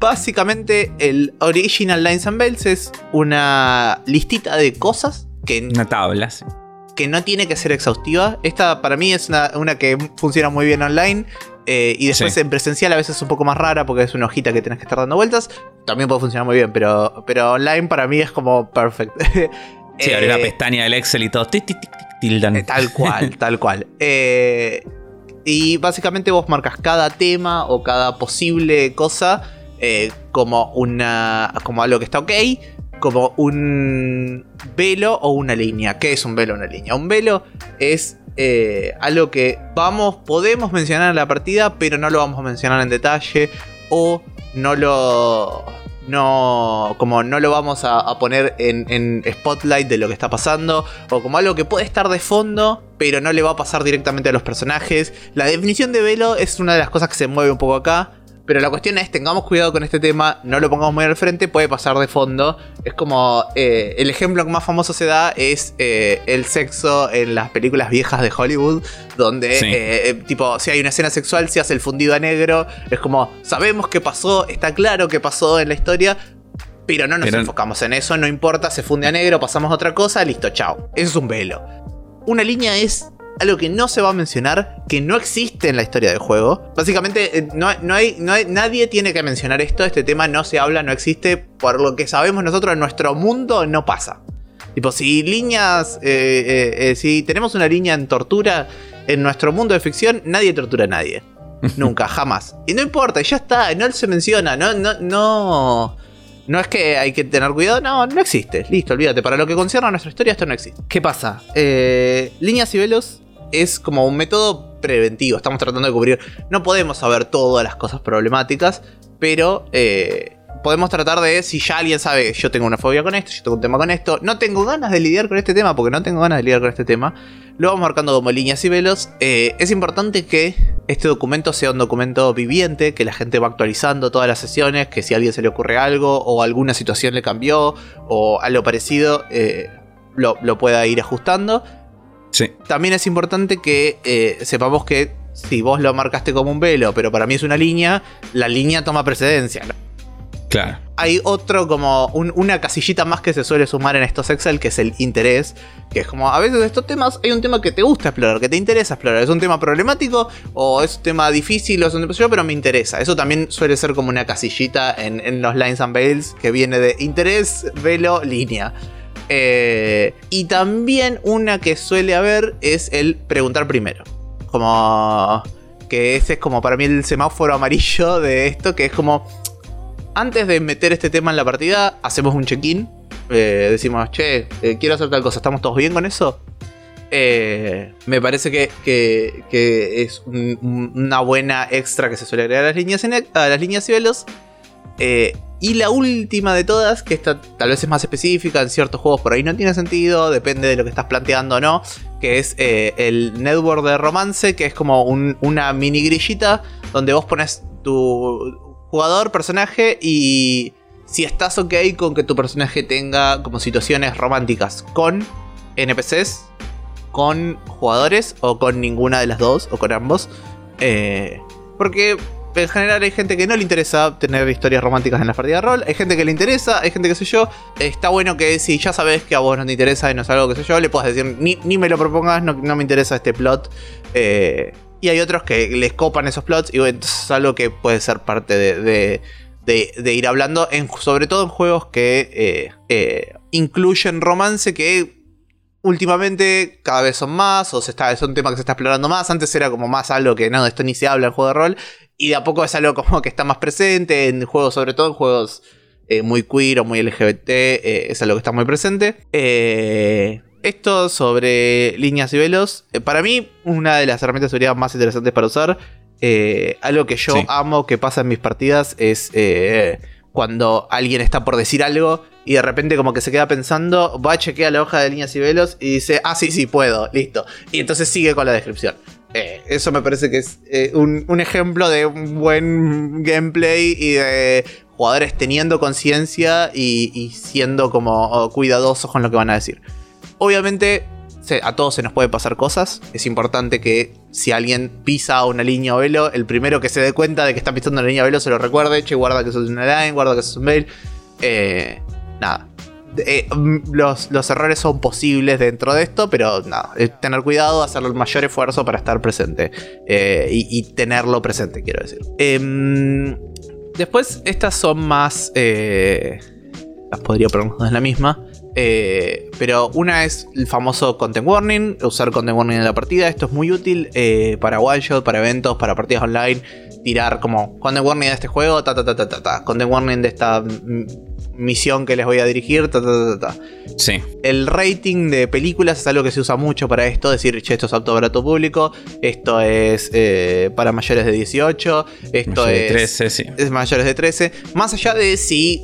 Básicamente, el Original Lines and Veils es una listita de cosas que. Una tabla, Que no tiene que ser exhaustiva. Esta para mí es una, una que funciona muy bien online eh, y después en presencial a veces es un poco más rara porque es una hojita que tenés que estar dando vueltas. También puede funcionar muy bien, pero, pero online para mí es como perfecto. Sí, abrir la eh, pestaña del Excel y todo. tildan. Eh, tal cual, tal cual. y básicamente vos marcas cada tema o cada posible cosa como una. como algo que está ok. Como un velo o una línea. ¿Qué es un velo o una línea? Un velo es eh, algo que vamos, podemos mencionar en la partida, pero no lo vamos a mencionar en detalle. O no lo. No. Como no lo vamos a, poner en, en, spotlight de lo que está pasando. O como algo que puede estar de fondo. Pero no le va a pasar directamente a los personajes. La definición de velo es una de las cosas que se mueve un poco acá. Pero la cuestión es, tengamos cuidado con este tema, no lo pongamos muy al frente, puede pasar de fondo. Es como, eh, el ejemplo que más famoso se da es eh, el sexo en las películas viejas de Hollywood, donde, eh, tipo, si hay una escena sexual, se hace el fundido a negro. Es como, sabemos qué pasó, está claro qué pasó en la historia, pero no nos enfocamos en eso, no importa, se funde a negro, pasamos a otra cosa, listo, chao. Eso es un velo. Una línea es algo que no se va a mencionar, que no existe en la historia del juego. Básicamente, eh, no, hay, no hay, nadie tiene que mencionar esto, este tema no se habla, no existe, por lo que sabemos nosotros en nuestro mundo no pasa. Tipo, si líneas, eh, eh, si tenemos una línea en tortura en nuestro mundo de ficción, nadie tortura a nadie. Nunca, jamás. Y no importa, ya está, no se menciona, no, no, no. No es que hay que tener cuidado, no, no existe. Listo, olvídate. Para lo que concierne a nuestra historia, esto no existe. ¿Qué pasa? líneas y velos es como un método preventivo. Estamos tratando de cubrir. No podemos saber todas las cosas problemáticas, pero eh, podemos tratar de, si ya alguien sabe, yo tengo una fobia con esto, yo tengo un tema con esto, no tengo ganas de lidiar con este tema, porque no tengo ganas de lidiar con este tema, lo vamos marcando como líneas y velos. Eh, es importante que este documento sea un documento viviente, que la gente va actualizando todas las sesiones, que si a alguien se le ocurre algo o alguna situación le cambió o algo parecido, eh, lo, lo pueda ir ajustando. También es importante que eh, sepamos que si vos lo marcaste como un velo, pero para mí es una línea, la línea toma precedencia. Claro. Hay otro como una casillita más que se suele sumar en estos Excel, que es el interés, que es como a veces de estos temas hay un tema que te gusta explorar, que te interesa explorar. Es un tema problemático o es un tema difícil o es un tema pero me interesa. Eso también suele ser como una casillita en, en los Lines and Veils que viene de interés, velo, línea. Eh, y también una que suele haber es el preguntar primero. Como que ese es como para mí el semáforo amarillo de esto, que es como antes de meter este tema en la partida, hacemos un check-in. Eh, decimos, che, eh, quiero hacer tal cosa, ¿estamos todos bien con eso? me parece que, es una buena extra que se suele agregar a las líneas, a las líneas y velos. Y la última de todas, que esta tal vez es más específica, en ciertos juegos por ahí no tiene sentido, depende de lo que estás planteando o no, que es eh, el network de romance, que es como una mini grillita donde vos pones tu jugador, personaje y si estás ok con que tu personaje tenga como situaciones románticas con NPCs, con jugadores o con ninguna de las dos o con ambos. Eh, porque en general hay gente que no le interesa tener historias románticas en la partida de rol, hay gente que le interesa, hay gente que sé yo. Está bueno que si ya sabes que a vos no te interesa y no es algo que sé yo, le puedes decir, ni, me lo propongas, no, me interesa este plot. Eh, y hay otros que les copan esos plots y bueno, es algo que puede ser parte de, de, ir hablando, sobre todo en juegos que eh, eh, incluyen romance que últimamente cada vez son más, o se está, es un tema que se está explorando más. Antes era como más algo que no, de esto ni se habla en juego de rol, y de a poco es algo como que está más presente en juegos, sobre todo en juegos eh, muy queer o muy LGBT, es algo que está muy presente. esto sobre líneas y velos, para mí, una de las herramientas de seguridad más interesantes para usar eh, algo que yo amo que pasa en mis partidas es eh, cuando alguien está por decir algo y de repente como que se queda pensando, va a chequear la hoja de líneas y velos y dice, ah, sí, sí, puedo, listo. Y entonces sigue con la descripción. Eh, eso me parece que es un, ejemplo de un buen gameplay y de jugadores teniendo conciencia y, siendo como cuidadosos con lo que van a decir. Obviamente a todos se nos puede pasar cosas. Es importante que si alguien pisa una línea o velo, el primero que se dé cuenta de que está pisando una línea o velo se lo recuerde. Che, guarda que eso es una line, guarda que eso es un mail. Eh, nada. Eh, mm, los, errores son posibles dentro de esto, pero nada, tener cuidado, hacer el mayor esfuerzo para estar presente eh, y, tenerlo presente, quiero decir. Em, después, estas son más. las podría en la misma. Eh, pero una es el famoso content warning, usar content warning en la partida. Esto es muy útil eh, para one shot, para eventos, para partidas online. Tirar como content warning de este juego, ta ta ta ta ta, ta. content warning de esta misión que les voy a dirigir, ta ta ta ta. Sí. El rating de películas es algo que se usa mucho para esto, decir, che, esto es apto para todo público, esto es eh, para mayores de 18, esto es, de 13, sí. es mayores de 13. Más allá de si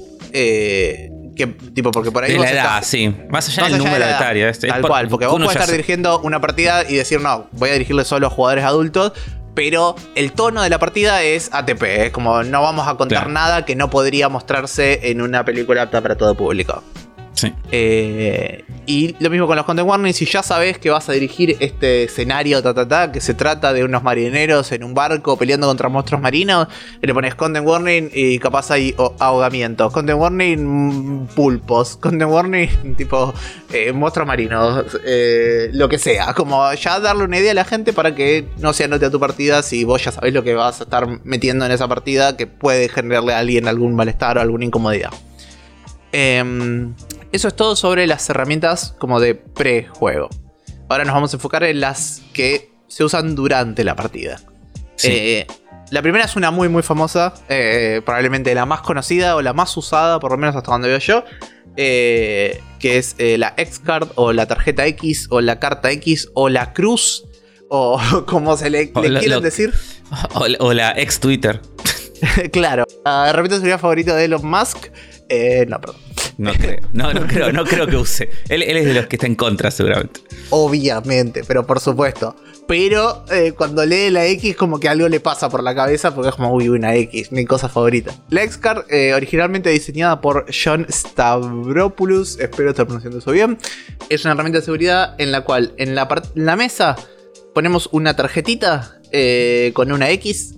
que, tipo, porque por ahí. De la edad, sí. Más allá del número de etario. Este, tal cual, porque vos podés estar dirigiendo una partida y decir, no, voy a dirigirle solo a jugadores adultos. Pero el tono de la partida es ATP. Es como no vamos a contar nada que no podría mostrarse en una película apta para todo público. Eh, y lo mismo con los content warnings. Si ya sabes que vas a dirigir este escenario, ta, ta, ta, que se trata de unos marineros en un barco peleando contra monstruos marinos, le pones content warning y capaz hay ahogamientos. Content warning, mm, pulpos. Content warning, tipo eh, monstruos marinos. Eh, lo que sea. Como ya darle una idea a la gente para que no se anote a tu partida si vos ya sabés lo que vas a estar metiendo en esa partida que puede generarle a alguien algún malestar o alguna incomodidad. Eh, eso es todo sobre las herramientas como de prejuego. Ahora nos vamos a enfocar en las que se usan durante la partida. Eh, la primera es una muy muy famosa, eh, probablemente la más conocida o la más usada, por lo menos hasta donde veo yo, eh, que es la X-Card o la tarjeta X o la carta X o la cruz o como se le, quieren decir. O, la ex-Twitter. claro, la herramienta de seguridad favorita de Elon Musk. no, perdón. No creo, no, no creo, no creo que use. Él, es de los que está en contra, seguramente. Obviamente, pero por supuesto. Pero eh, cuando lee la X, como que algo le pasa por la cabeza porque es como, uy, una X, mi cosa favorita. La X-Card, eh, originalmente diseñada por John Stavropoulos, espero estar pronunciando eso bien, es una herramienta de seguridad en la cual en la, la mesa ponemos una tarjetita eh, con una X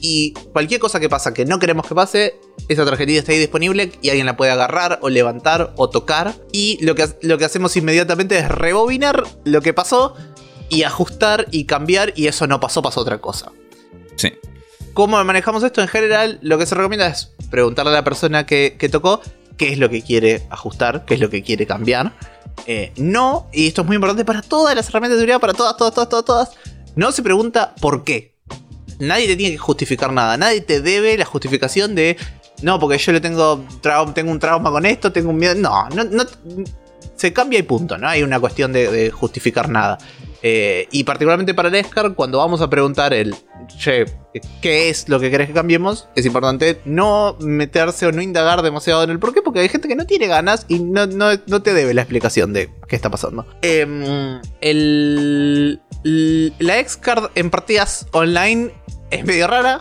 y cualquier cosa que pasa que no queremos que pase, esa tarjetita está ahí disponible y alguien la puede agarrar o levantar o tocar. Y lo que, lo que hacemos inmediatamente es rebobinar lo que pasó y ajustar y cambiar y eso no pasó, pasó otra cosa. Sí. ¿Cómo manejamos esto? En general, lo que se recomienda es preguntarle a la persona que, tocó qué es lo que quiere ajustar, qué es lo que quiere cambiar. Eh, no, y esto es muy importante para todas las herramientas de seguridad, para todas, todas, todas, todas, todas. No se pregunta por qué nadie te tiene que justificar nada. Nadie te debe la justificación de. No, porque yo le tengo, tengo un trauma con esto, tengo un miedo. No, no, no se cambia y punto. No hay una cuestión de, justificar nada. Eh, y particularmente para el Escar, cuando vamos a preguntar el, che, ¿qué es lo que querés que cambiemos? Es importante no meterse o no indagar demasiado en el por qué, porque hay gente que no tiene ganas y no, te debe la explicación de qué está pasando. Em, el, la X-Card en partidas online es medio rara.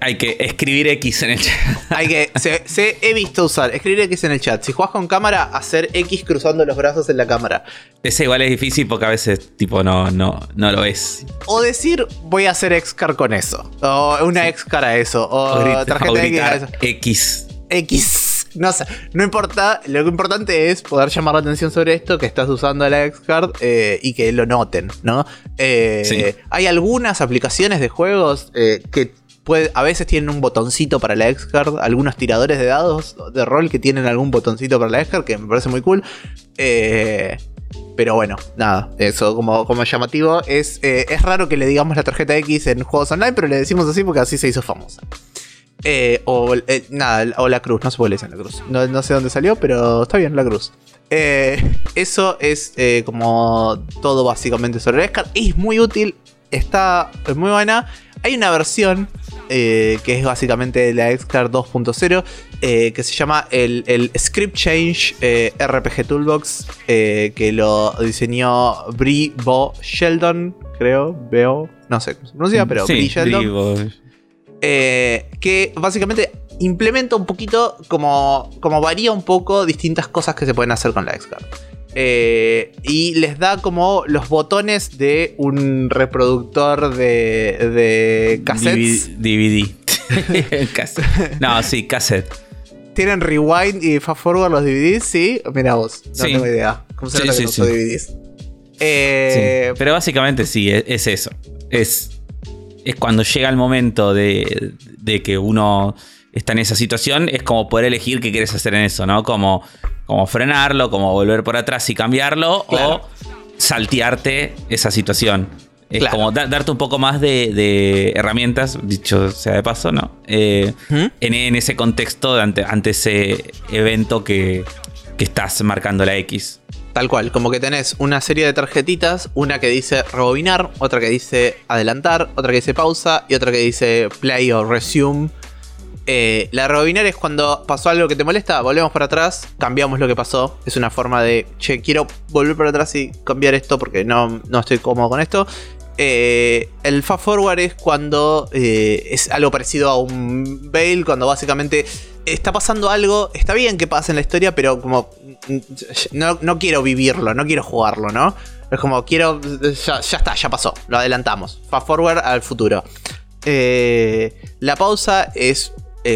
hay que escribir X en el chat. hay que. Se, he visto usar escribir X en el chat. Si juegas con cámara, hacer X cruzando los brazos en la cámara. Ese igual es difícil porque a veces, tipo, no, no, no lo es. O decir, voy a hacer Xcar con eso. O una Xcar a eso. O, tarjeta X a eso. X. X no no importa, lo que importante es poder llamar la atención sobre esto, que estás usando la X-Card eh, y que lo noten, ¿no? Eh, hay algunas aplicaciones de juegos eh, que puede, a veces tienen un botoncito para la X-Card, algunos tiradores de dados de rol que tienen algún botoncito para la X-Card, que me parece muy cool. pero bueno, nada, eso como, como llamativo. Es, es raro que le digamos la tarjeta X en juegos online, pero le decimos así porque así se hizo famosa. Eh, o eh, nada, o la cruz, no se puede decir la cruz. No, sé dónde salió, pero está bien, la cruz. Eh, eso es como todo básicamente sobre el SCAR. Es muy útil, está es muy buena. Hay una versión que es básicamente la XCard 2.0 que se llama el, Script Change RPG Toolbox que lo diseñó Brie Bo Sheldon, creo, veo, no sé cómo se pronuncia, pero Brie Sheldon. Eh, que básicamente implementa un poquito, como, como varía un poco distintas cosas que se pueden hacer con la X-Card. Eh, y les da como los botones de un reproductor de, de cassettes. DVD. no, sí, cassette. ¿Tienen rewind y fast forward los DVDs? Sí, mira vos, no tengo idea. ¿Cómo se sí, sí, DVDs? Eh, pero básicamente sí, es eso. Es es cuando llega el momento de, que uno está en esa situación, es como poder elegir qué quieres hacer en eso, ¿no? Como, como frenarlo, como volver por atrás y cambiarlo, o saltearte esa situación. Es como darte un poco más de, herramientas, dicho sea de paso, ¿no? Eh, en, ese contexto, ante, ante ese evento que, que estás marcando la X. Tal cual, como que tenés una serie de tarjetitas, una que dice rebobinar, otra que dice adelantar, otra que dice pausa y otra que dice play o resume. Eh, la rebobinar es cuando pasó algo que te molesta, volvemos para atrás, cambiamos lo que pasó. Es una forma de, che, quiero volver para atrás y cambiar esto porque no, no estoy cómodo con esto. Eh, el fast forward es cuando eh, es algo parecido a un bail, cuando básicamente está pasando algo, está bien que pase en la historia, pero como no, quiero vivirlo, no quiero jugarlo, ¿no? Es como quiero, ya, está, ya pasó, lo adelantamos. Fast forward al futuro. Eh, la pausa es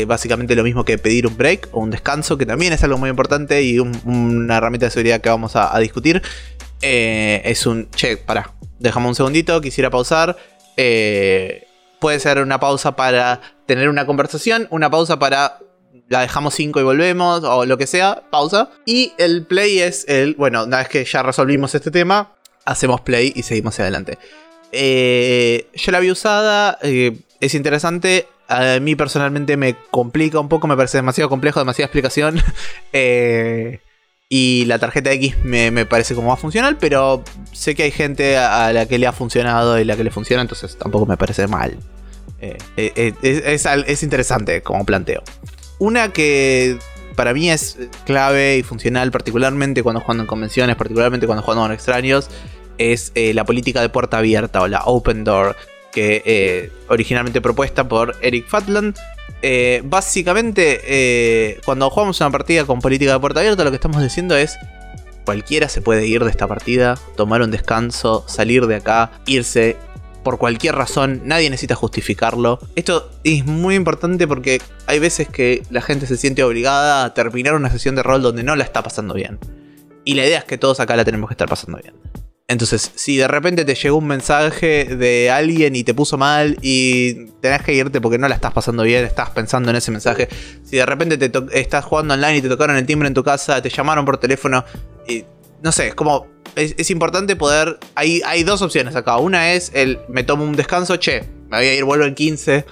básicamente lo mismo que pedir un break o un descanso, que también es algo muy importante y una herramienta de seguridad que vamos a, discutir. es un, che, para, dejamos un segundito, quisiera pausar. Eh, puede ser una pausa para tener una conversación, una pausa para la dejamos 5 y volvemos, o lo que sea, pausa. Y el play es el, bueno, una vez que ya resolvimos este tema, hacemos play y seguimos adelante. Eh, yo la vi usada, eh, es interesante. A mí personalmente me complica un poco, me parece demasiado complejo, demasiada explicación. eh, y la tarjeta X me, parece como más funcional, pero sé que hay gente a la que le ha funcionado y la que le funciona, entonces tampoco me parece mal. Eh, es, interesante como planteo. Una que para mí es clave y funcional, particularmente cuando jugando en convenciones, particularmente cuando jugando con extraños, es la política de puerta abierta o la open door, que originalmente propuesta por Eric Fatland. Eh, básicamente, eh, cuando jugamos una partida con política de puerta abierta, lo que estamos diciendo es: cualquiera se puede ir de esta partida, tomar un descanso, salir de acá, irse por cualquier razón, nadie necesita justificarlo. Esto es muy importante porque hay veces que la gente se siente obligada a terminar una sesión de rol donde no la está pasando bien. Y la idea es que todos acá la tenemos que estar pasando bien. Entonces, si de repente te llegó un mensaje de alguien y te puso mal y tenés que irte porque no la estás pasando bien, estás pensando en ese mensaje. Si de repente te estás jugando online y te tocaron el timbre en tu casa, te llamaron por teléfono y no sé, es como es, importante poder. Hay, hay dos opciones acá. Una es el me tomo un descanso, che, me voy a ir, vuelvo en 15.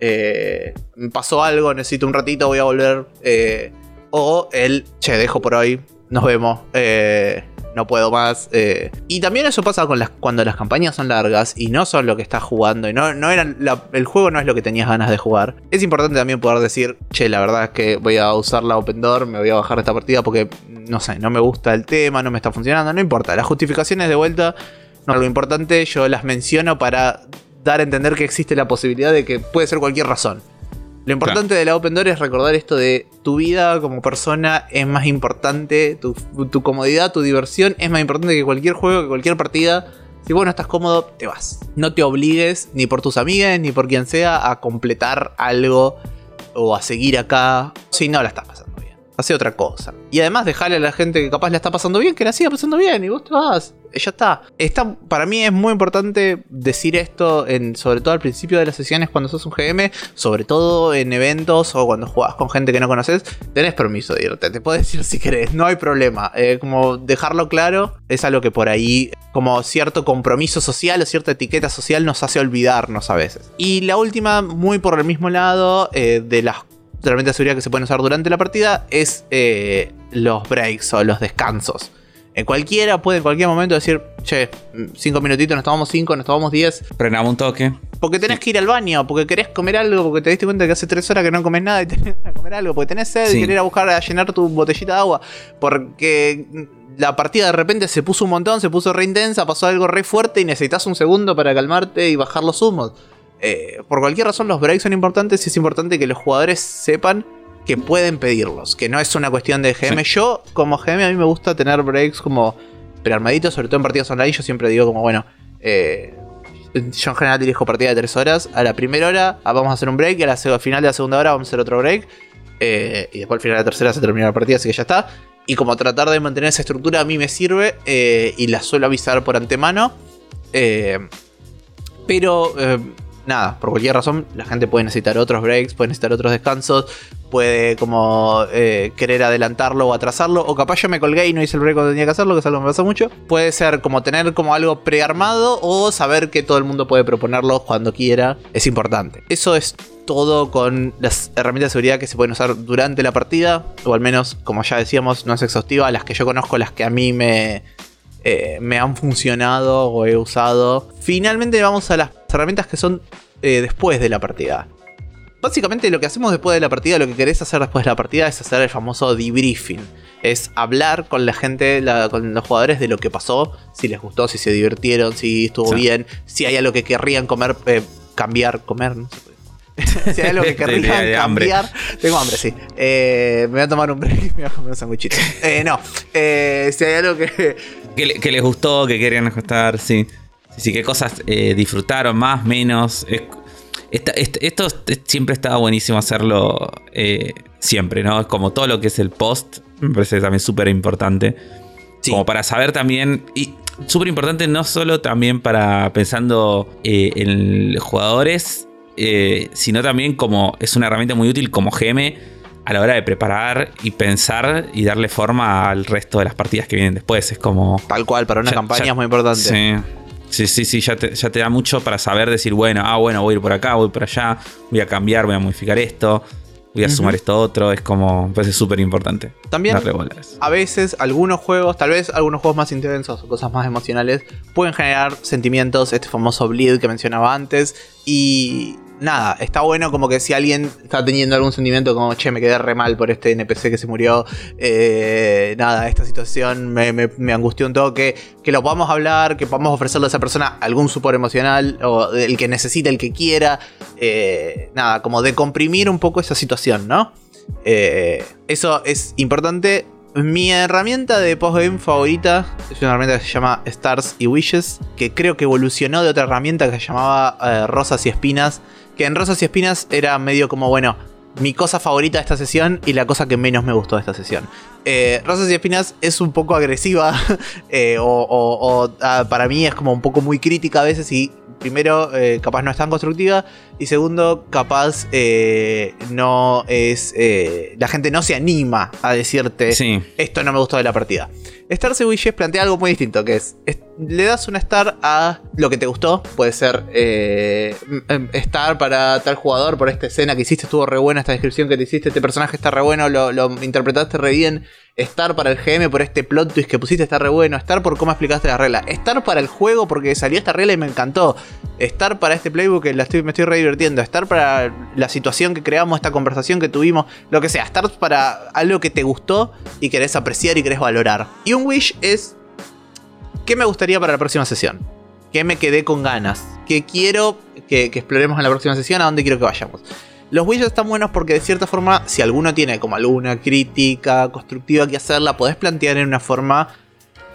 Eh, me pasó algo, necesito un ratito, voy a volver. Eh, o el che, dejo por hoy, nos vemos. Eh, no puedo más. Eh. Y también eso pasa con las, cuando las campañas son largas y no son lo que estás jugando y no, no eran el juego no es lo que tenías ganas de jugar. Es importante también poder decir, che, la verdad es que voy a usar la Open Door, me voy a bajar esta partida porque, no sé, no me gusta el tema, no me está funcionando, no importa. Las justificaciones de vuelta no algo importante, yo las menciono para dar a entender que existe la posibilidad de que puede ser cualquier razón. Lo importante de la Open Door es recordar esto de tu vida como persona es más importante, tu, tu comodidad, tu diversión es más importante que cualquier juego, que cualquier partida. Si vos no estás cómodo, te vas. No te obligues, ni por tus amigas, ni por quien sea, a completar algo o a seguir acá si no la estás pasando. Hace otra cosa. Y además dejarle a la gente que capaz la está pasando bien, que la siga pasando bien y vos te vas. Ya está. está para mí es muy importante decir esto, en, sobre todo al principio de las sesiones cuando sos un GM, sobre todo en eventos o cuando jugás con gente que no conoces, tenés permiso de irte. Te puedes decir si querés, no hay problema. Eh, como dejarlo claro es algo que por ahí, como cierto compromiso social o cierta etiqueta social nos hace olvidarnos a veces. Y la última, muy por el mismo lado, eh, de las herramientas de seguridad que se pueden usar durante la partida, es eh, los breaks o los descansos. En cualquiera puede en cualquier momento decir, che, cinco minutitos, nos tomamos cinco, nos tomamos diez. Frenamos un toque. Porque tenés que ir al baño, porque querés comer algo, porque te diste cuenta que hace tres horas que no comes nada y tenés que comer algo, porque tenés sed y querés ir a buscar a llenar tu botellita de agua, porque la partida de repente se puso un montón, se puso re intensa, pasó algo re fuerte y necesitas un segundo para calmarte y bajar los humos. Eh, por cualquier razón los breaks son importantes y es importante que los jugadores sepan que pueden pedirlos, que no es una cuestión de GM. Yo, como GM, a mí me gusta tener breaks como prearmaditos, sobre todo en partidas online. Yo siempre digo, como bueno, eh, yo en general dirijo partida de 3 horas. A la primera hora ah, vamos a hacer un break, y a la, al final de la segunda hora vamos a hacer otro break. Eh, y después al final de la tercera se termina la partida, así que ya está. Y como tratar de mantener esa estructura a mí me sirve eh, y la suelo avisar por antemano. pero nada, por cualquier razón, la gente puede necesitar otros breaks, puede necesitar otros descansos, puede como eh, querer adelantarlo o atrasarlo, o capaz yo me colgué y no hice el break cuando tenía que hacerlo, que es algo que me pasa mucho. Puede ser como tener como algo prearmado o saber que todo el mundo puede proponerlo cuando quiera, es importante. Eso es todo con las herramientas de seguridad que se pueden usar durante la partida, o al menos, como ya decíamos, no es exhaustiva, las que yo conozco, las que a mí me, eh, me han funcionado o he usado. Finalmente vamos a las herramientas que son eh, después de la partida. Básicamente lo que hacemos después de la partida, lo que querés hacer después de la partida es hacer el famoso debriefing. Es hablar con la gente, con los jugadores de lo que pasó, si les gustó, si se divirtieron, si estuvo bien, si hay algo que querrían comer, eh, cambiar, comer, no si hay algo que querrían cambiar. Tengo hambre, sí. me voy a tomar un break y me voy a comer un sanguichito. no. si hay algo que, que, les gustó, que querían ajustar, sí. Sí, qué cosas eh, disfrutaron más, menos. esto siempre estaba buenísimo hacerlo eh, siempre, ¿no? Es como todo lo que es el post, me parece también súper importante. Como para saber también, y súper importante no solo también para pensando eh, en jugadores, sino también como es una herramienta muy útil como GM a la hora de preparar y pensar y darle forma al resto de las partidas que vienen después. Es como. Tal cual, para una campaña es muy importante. Sí. Sí, sí, sí, ya te, ya te da mucho para saber decir, bueno, ah, bueno, voy a ir por acá, voy por allá, voy a cambiar, voy a modificar esto, voy a sumar esto otro, es como, pues es súper importante. También, a veces, algunos juegos, tal vez algunos juegos más intensos o cosas más emocionales, pueden generar sentimientos, este famoso bleed que mencionaba antes, y nada, está bueno como que si alguien está teniendo algún sentimiento como, che, me quedé re mal por este NPC que se murió, eh, nada, esta situación me, angustió un toque, que lo podamos hablar, que podamos ofrecerle a esa persona algún support emocional, o el que necesite, el que quiera, eh, nada, como de comprimir un poco esa situación, ¿no? Eh, eso es importante. Mi herramienta de postgame favorita es una herramienta que se llama Stars y Wishes, que creo que evolucionó de otra herramienta que se llamaba Rosas y Espinas, que en Rosas y Espinas era medio como, bueno, mi cosa favorita de esta sesión y la cosa que menos me gustó de esta sesión. Eh, Rosas y Espinas es un poco agresiva eh, o, ah, para mí es como un poco muy crítica a veces y primero eh, capaz no es tan constructiva y segundo capaz no es la gente no se anima a decirte esto no me gustó de la partida. Star Wishes plantea algo muy distinto, que es, le das una star a lo que te gustó, puede ser eh, star para tal jugador, por esta escena que hiciste, estuvo re buena esta descripción que te hiciste, este personaje está re bueno, lo, lo interpretaste re bien, Estar para el GM por este plot twist que pusiste está re bueno. Estar por cómo explicaste la regla. Estar para el juego porque salió esta regla y me encantó. Estar para este playbook que me estoy re divirtiendo. Estar para la situación que creamos, esta conversación que tuvimos. Lo que sea. Estar para algo que te gustó y querés apreciar y querés valorar. Y un wish es. ¿Qué me gustaría para la próxima sesión? ¿Qué me quedé con ganas? que quiero que, exploremos en la próxima sesión, a dónde quiero que vayamos. Los widgets están buenos porque de cierta forma, si alguno tiene como alguna crítica constructiva que hacer, la podés plantear en una forma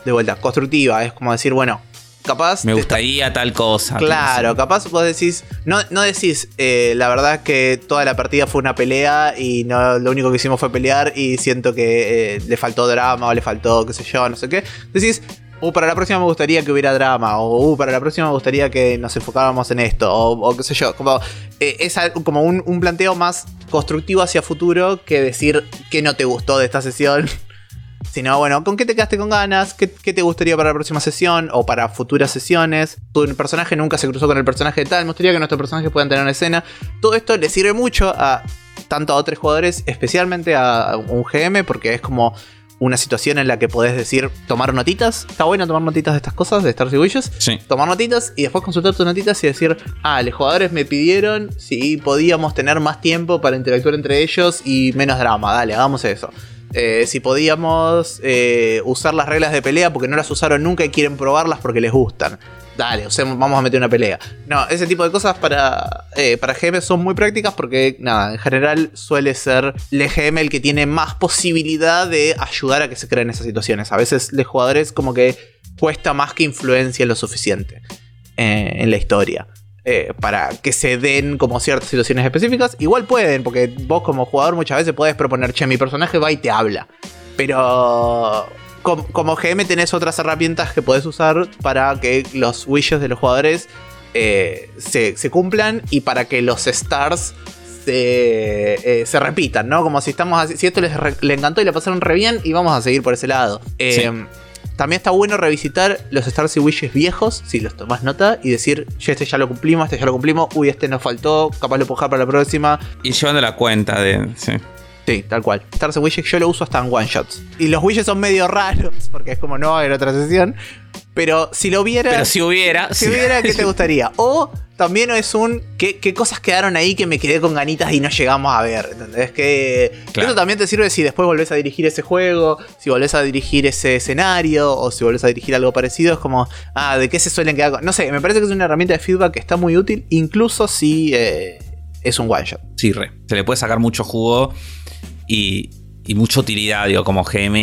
de vuelta constructiva. Es como decir, bueno, capaz. Me te- gustaría tal cosa. Claro, capaz vos decís, no, no decís, eh, la verdad que toda la partida fue una pelea y no, lo único que hicimos fue pelear y siento que eh, le faltó drama o le faltó qué sé yo, no sé qué. Decís, uh, para la próxima me gustaría que hubiera drama o uh, para la próxima me gustaría que nos enfocáramos en esto o, o qué sé yo. Como, eh, es algo- como un, un planteo más constructivo hacia futuro que decir que no te gustó de esta sesión. Sino, bueno, ¿con qué te quedaste con ganas? ¿Qué, qué te gustaría para la próxima sesión? O para futuras sesiones. Tu personaje nunca se cruzó con el personaje de tal. Me gustaría que nuestros personajes puedan tener una escena. Todo esto le sirve mucho a tanto a otros jugadores, especialmente a un GM, porque es como una situación en la que podés decir, tomar notitas. Está bueno tomar notitas de estas cosas, de Stars y Wishes Sí. tomar notitas y después consultar tus notitas y decir, ah, los jugadores me pidieron si podíamos tener más tiempo para interactuar entre ellos y menos drama, dale, hagamos eso. Eh, si podíamos eh, usar las reglas de pelea porque no las usaron nunca y quieren probarlas porque les gustan. Dale, usemos- vamos a meter una pelea. No, ese tipo de cosas para, eh, para GM son muy prácticas porque, nada, en general suele ser el GM el que tiene más posibilidad de ayudar a que se creen esas situaciones. A veces los jugadores como que cuesta más que influencia lo suficiente en la historia. Eh, para que se den como ciertas situaciones específicas. Igual pueden, porque vos como jugador muchas veces podés proponer, che, mi personaje va y te habla. Pero com- como GM tenés otras herramientas que podés usar para que los wishes de los jugadores eh, se, se cumplan y para que los stars se, eh, se repitan, ¿no? Como si estamos así, si esto les, re- encantó y le pasaron re bien y vamos a seguir por ese lado. Eh, Sí. También está bueno revisitar los Stars y Wishes viejos, si los tomás nota, y decir, che, este ya lo cumplimos, este ya lo cumplimos, uy, este nos faltó, capaz lo puedo dejar para la próxima. Y llevando la cuenta de. Sí. Sí, tal cual. Stars y Wishes yo lo uso hasta en one shots. Y los Wishes son medio raros, porque es como no va a haber otra sesión. Pero si lo hubiera. Pero si hubiera. Si hubiera, ¿qué te gustaría? O también es un. ¿qué, qué cosas quedaron ahí que me quedé con ganitas y no llegamos a ver? ¿Entendés? Que. Claro. Eso también te sirve si después volvés a dirigir ese juego, si volvés a dirigir ese escenario, o si volvés a dirigir algo parecido. Es como. Ah, ¿de qué se suelen quedar con.? No sé, me parece que es una herramienta de feedback que está muy útil, incluso si eh, es un one shot. Sí, re. Se le puede sacar mucho jugo y, y mucha utilidad, digo, como GM,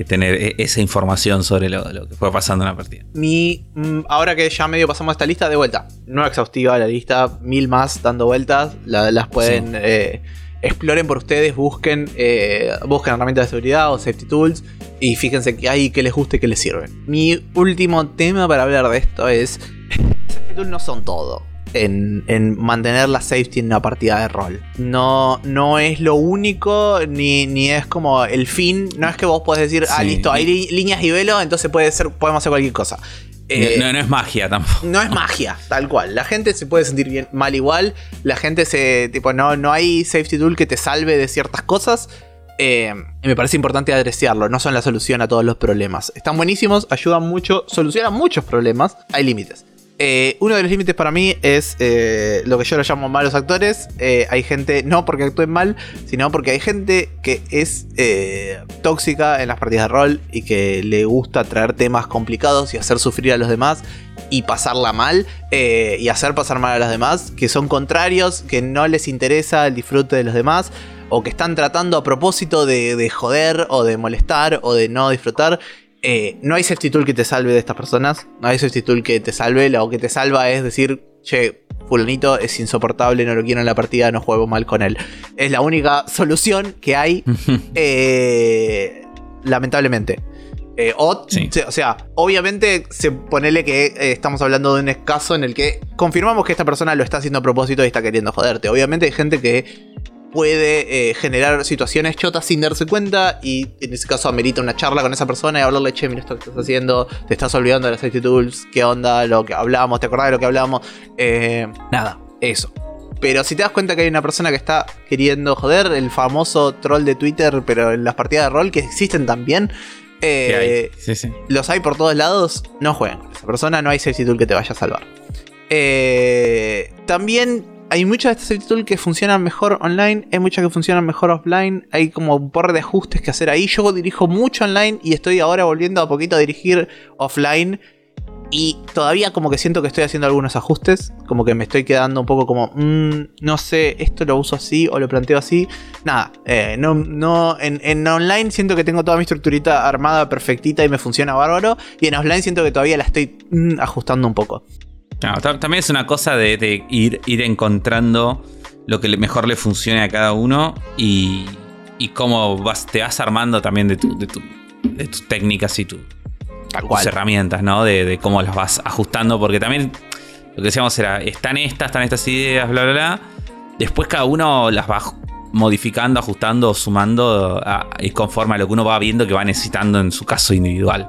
eh, tener e- esa información sobre lo, lo que fue pasando en la partida. Mi, mm, ahora que ya medio pasamos esta lista, de vuelta. No exhaustiva la lista, mil más dando vueltas. la- las pueden. Sí. eh, exploren por ustedes, busquen, eh, busquen herramientas de seguridad o safety tools y fíjense qué hay, qué les guste y qué les sirven. Mi último tema para hablar de esto es. Safety tools no son todo. En, en mantener la safety en una partida de rol. No, no es lo único, ni, ni es como el fin. No es que vos podés decir, ah, listo, hay li- líneas y velo, entonces puede ser, podemos hacer cualquier cosa. Eh, no, no es magia tampoco. no es magia, tal cual. La gente se puede sentir bien, mal igual. La gente se. Tipo, no, no hay safety tool que te salve de ciertas cosas. Eh, y me parece importante adreciarlo. No son la solución a todos los problemas. Están buenísimos, ayudan mucho, solucionan muchos problemas. Hay límites. Eh, uno de los límites para mí es eh, lo que yo lo llamo malos actores. Eh, hay gente, no porque actúen mal, sino porque hay gente que es tóxica en las partidas de rol y que le gusta traer temas complicados y hacer sufrir a los demás y pasarla mal y hacer pasar mal a los demás, que son contrarios, que no les interesa el disfrute de los demás o que están tratando a propósito de joder o de molestar o de no disfrutar. Eh, no hay safety tool que te salve de estas personas. No hay safety tool que te salve. Lo que te salva es decir, che, fulanito es insoportable, no lo quiero en la partida, no juego mal con él. Es la única solución que hay, eh, lamentablemente. Eh, o, Sí. se- o sea, obviamente se ponele que eh, estamos hablando de un caso en el que confirmamos que esta persona lo está haciendo a propósito y está queriendo joderte. Obviamente hay gente que puede eh, generar situaciones chotas sin darse cuenta y en ese caso amerita una charla con esa persona y hablarle, che, mira esto que estás haciendo, te estás olvidando de las safety tools, qué onda, lo que hablábamos, te acordás de lo que hablábamos. Eh, nada, eso. Pero si te das cuenta que hay una persona que está queriendo joder, el famoso troll de Twitter, pero en las partidas de rol que existen también, eh, ¿Qué hay? Sí, sí. los hay por todos lados, no jueguen con esa persona, no hay safety tool que te vaya a salvar. Eh, también hay muchas de estas tools que funcionan mejor online, hay muchas que funcionan mejor offline, hay como un par de ajustes que hacer ahí. Yo dirijo mucho online y estoy ahora volviendo a poquito a dirigir offline. Y todavía como que siento que estoy haciendo algunos ajustes, como que me estoy quedando un poco como, mm, no sé, esto lo uso así o lo planteo así. Nada, eh, no, no, en, online siento que tengo toda mi estructurita armada perfectita y me funciona bárbaro. Y en offline siento que todavía la estoy mm, ajustando un poco. También es una cosa de, ir, ir encontrando lo que mejor le funcione a cada uno y, y cómo vas, te vas armando también de, tu, de, de tus técnicas y tu, tus herramientas, ¿no? De, cómo las vas ajustando, porque también lo que decíamos era, están estas, están estas ideas, bla, bla, bla. Después cada uno las va modificando, ajustando, sumando y conforme a lo que uno va viendo que va necesitando en su caso individual.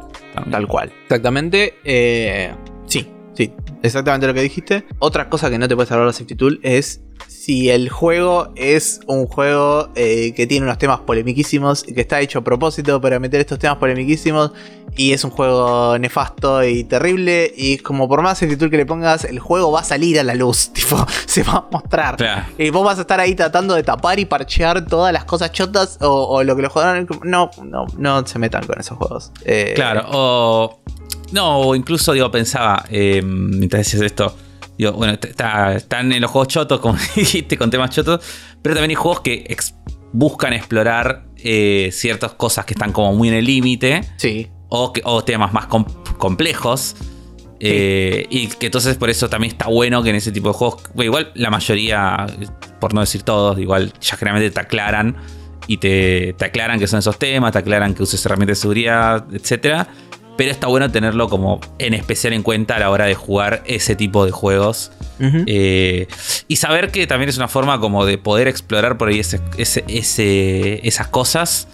Tal cual. Exactamente. Eh, sí, sí, exactamente lo que dijiste. Otra cosa que no te puedes hablar de Safety Tool es si el juego es un juego eh, que tiene unos temas polemiquísimos y que está hecho a propósito para meter estos temas polemiquísimos y es un juego nefasto y terrible y como por más actitud que le pongas el juego va a salir a la luz tipo se va a mostrar. Y vos vas a estar ahí tratando de tapar y parchear todas las cosas chotas o, lo que los jugadores no no no se metan con esos juegos. Eh, claro o no o incluso digo pensaba eh, mientras decías esto bueno, están en los juegos chotos, como dijiste, con temas chotos, pero también hay juegos que buscan explorar eh, ciertas cosas que están como muy en el límite. Sí. O, o, temas más complejos. Eh, y que entonces por eso también está bueno que en ese tipo de juegos, igual la mayoría, por no decir todos, igual ya generalmente te aclaran y te, te aclaran que son esos temas, te aclaran que uses herramientas de seguridad, etcétera pero está bueno tenerlo como en especial en cuenta a la hora de jugar ese tipo de juegos. Eh, y saber que también es una forma como de poder explorar por ahí ese, esas cosas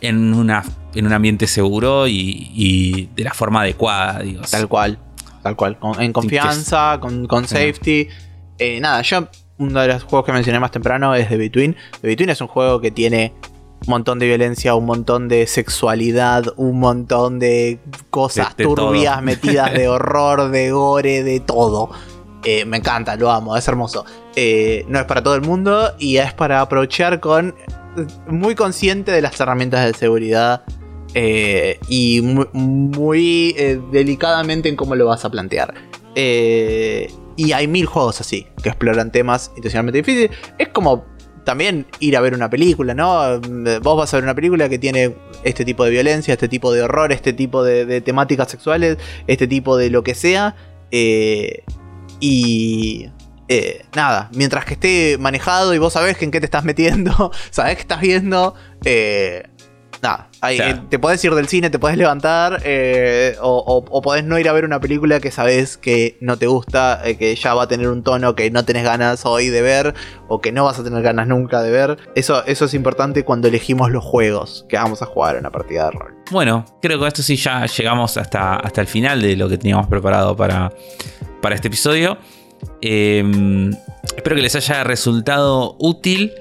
en, una, en un ambiente seguro y, de la forma adecuada. Tal cual, tal cual. en confianza, con, safety. Eh, nada, yo uno de los juegos que mencioné más temprano es The Between. The Between es un juego que tiene un montón de violencia, un montón de sexualidad, un montón de cosas turbias metidas de horror, de gore, de todo. Eh, me encanta, lo amo, es hermoso. Eh, no es para todo el mundo y es para aprovechar con muy consciente de las herramientas de seguridad eh, y muy, delicadamente en cómo lo vas a plantear. y hay mil juegos así que exploran temas intencionalmente difíciles. Es como también ir a ver una película, ¿no? Vos vas a ver una película que tiene este tipo de violencia, este tipo de horror, este tipo de, temáticas sexuales, este tipo de lo que sea. Eh, y eh, nada, mientras que esté manejado y vos sabés en qué te estás metiendo, sabés que estás viendo, eh, nada, eh, te podés ir del cine, te podés levantar eh, o, podés no ir a ver una película que sabes que no te gusta, eh, que ya va a tener un tono que no tenés ganas hoy de ver o que no vas a tener ganas nunca de ver. Eso, eso es importante cuando elegimos los juegos que vamos a jugar en una partida de rol. Bueno, creo que con esto sí ya llegamos hasta, hasta el final de lo que teníamos preparado para, para este episodio. Em, espero que les haya resultado útil.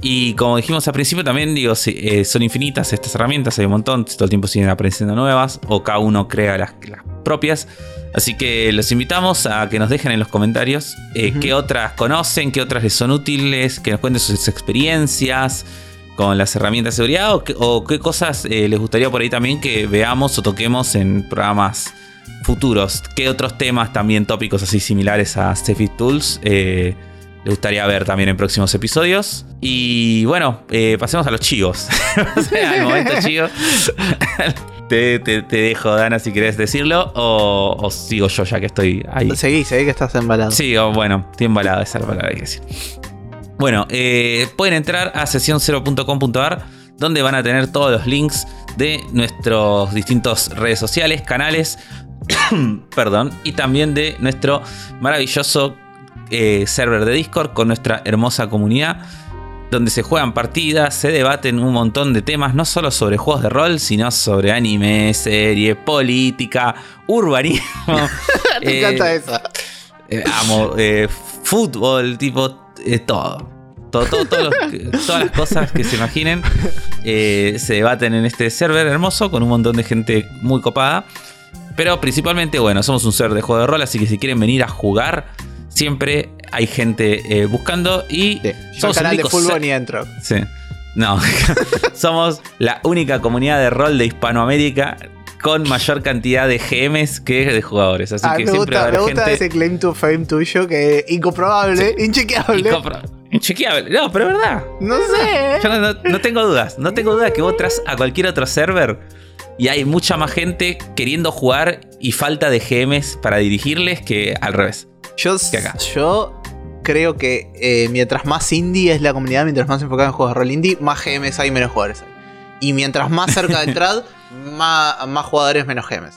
Y como dijimos al principio, también digo, eh, son infinitas estas herramientas, hay un montón, todo el tiempo siguen apareciendo nuevas, o cada uno crea las, propias. Así que los invitamos a que nos dejen en los comentarios eh, qué otras conocen, qué otras les son útiles, que nos cuenten sus experiencias con las herramientas de seguridad o, qué cosas eh, les gustaría por ahí también que veamos o toquemos en programas futuros. ¿Qué otros temas también tópicos así similares a Steffi Tools? Le gustaría ver también en próximos episodios. Y bueno, eh, pasemos a los chivos. al momento chivos. te, dejo, Dana, si querés decirlo. O, sigo yo ya que estoy ahí. Seguí, seguí que estás embalado. Sí, bueno, estoy embalado, esa es la palabra que decir. Bueno, eh, pueden entrar a sesión0.com.ar donde van a tener todos los links de nuestros distintos redes sociales, canales, perdón, y también de nuestro maravilloso eh, server de Discord con nuestra hermosa comunidad donde se juegan partidas, se debaten un montón de temas, no solo sobre juegos de rol, sino sobre anime, serie, política, urbanismo. Me encanta eh, esa. Eh, amo, fútbol, tipo, todo. Todo, todas las cosas que se imaginen se debaten en este server hermoso con un montón de gente muy copada. Pero principalmente, bueno, somos un server de juego de rol, así que si quieren venir a jugar, siempre hay gente eh, buscando y somos canal de fútbol ni entro. Sí. No, somos la única comunidad de rol de Hispanoamérica con mayor cantidad de GMs que de jugadores. Así Ah, que me siempre va a gusta, me haber gusta gente. ese claim to fame tuyo que es incomprobable, inchequeable. Incompra- Inchequeable. No, pero es verdad. No sé. Yo no, tengo dudas. No tengo dudas que vos tras a cualquier otro server y hay mucha más gente queriendo jugar y falta de GMs para dirigirles que al revés. Yo, Que acá. yo creo que eh, mientras más indie es la comunidad, mientras más enfocada en juegos de rol indie, más GMs hay, menos jugadores hay. Y mientras más cerca del trad, más, más jugadores, menos GMs.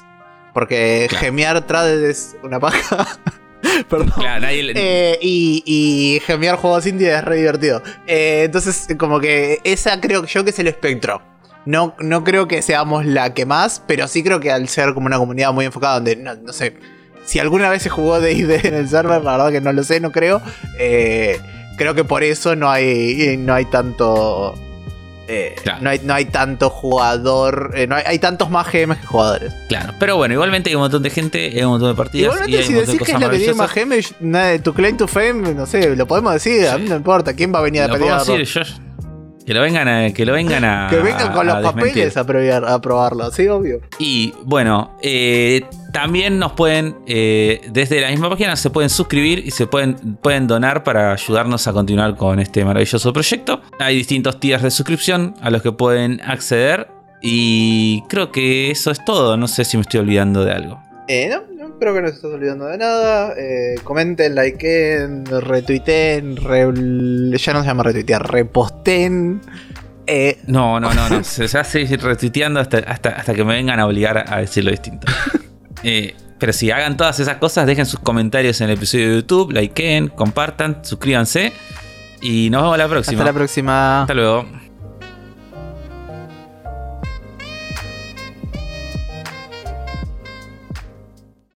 Porque Claro. gemear trad es una paja. Perdón. Claro, nadie le- Eh, y, y gemear juegos indie es re divertido. Eh, entonces, como que esa creo yo que es el espectro. No, no creo que seamos la que más, pero sí creo que al ser como una comunidad muy enfocada, donde no, no sé, si alguna vez se jugó DD en el server, la verdad que no lo sé, no creo. eh, creo que por eso no hay, no hay tanto. eh, Claro. no, hay, no hay tanto jugador. eh, no hay, hay tantos más GMs que jugadores. Claro, pero bueno, igualmente hay un montón de gente, hay un montón de partidas. y Igualmente, hay si de decís que es la que tiene más maravillosas. GM, nada de tu claim to fame, no sé, lo podemos decir, a mí no importa. ¿Quién va a venir a Lo pelear? puedo decir, yo- que lo vengan a, que lo vengan a. Que vengan con a los papeles a, probar, a probarlo, sí, obvio. Y bueno, eh, también nos pueden, eh, desde la misma página, se pueden suscribir y se pueden, pueden donar para ayudarnos a continuar con este maravilloso proyecto. Hay distintos tiers de suscripción a los que pueden acceder. Y creo que eso es todo. No sé si me estoy olvidando de algo. Eh, no, creo que no se estés olvidando de nada. Eh, comenten, likeen, retuiteen, re- ya no se llama retuitear, reposten. Eh, No, no, no, no. Se, hace retuiteando hasta, hasta, hasta que me vengan a obligar a decirlo distinto. Eh, pero si hagan todas esas cosas, dejen sus comentarios en el episodio de YouTube, likeen, compartan, suscríbanse. Y nos vemos la próxima. hasta la próxima. Hasta luego.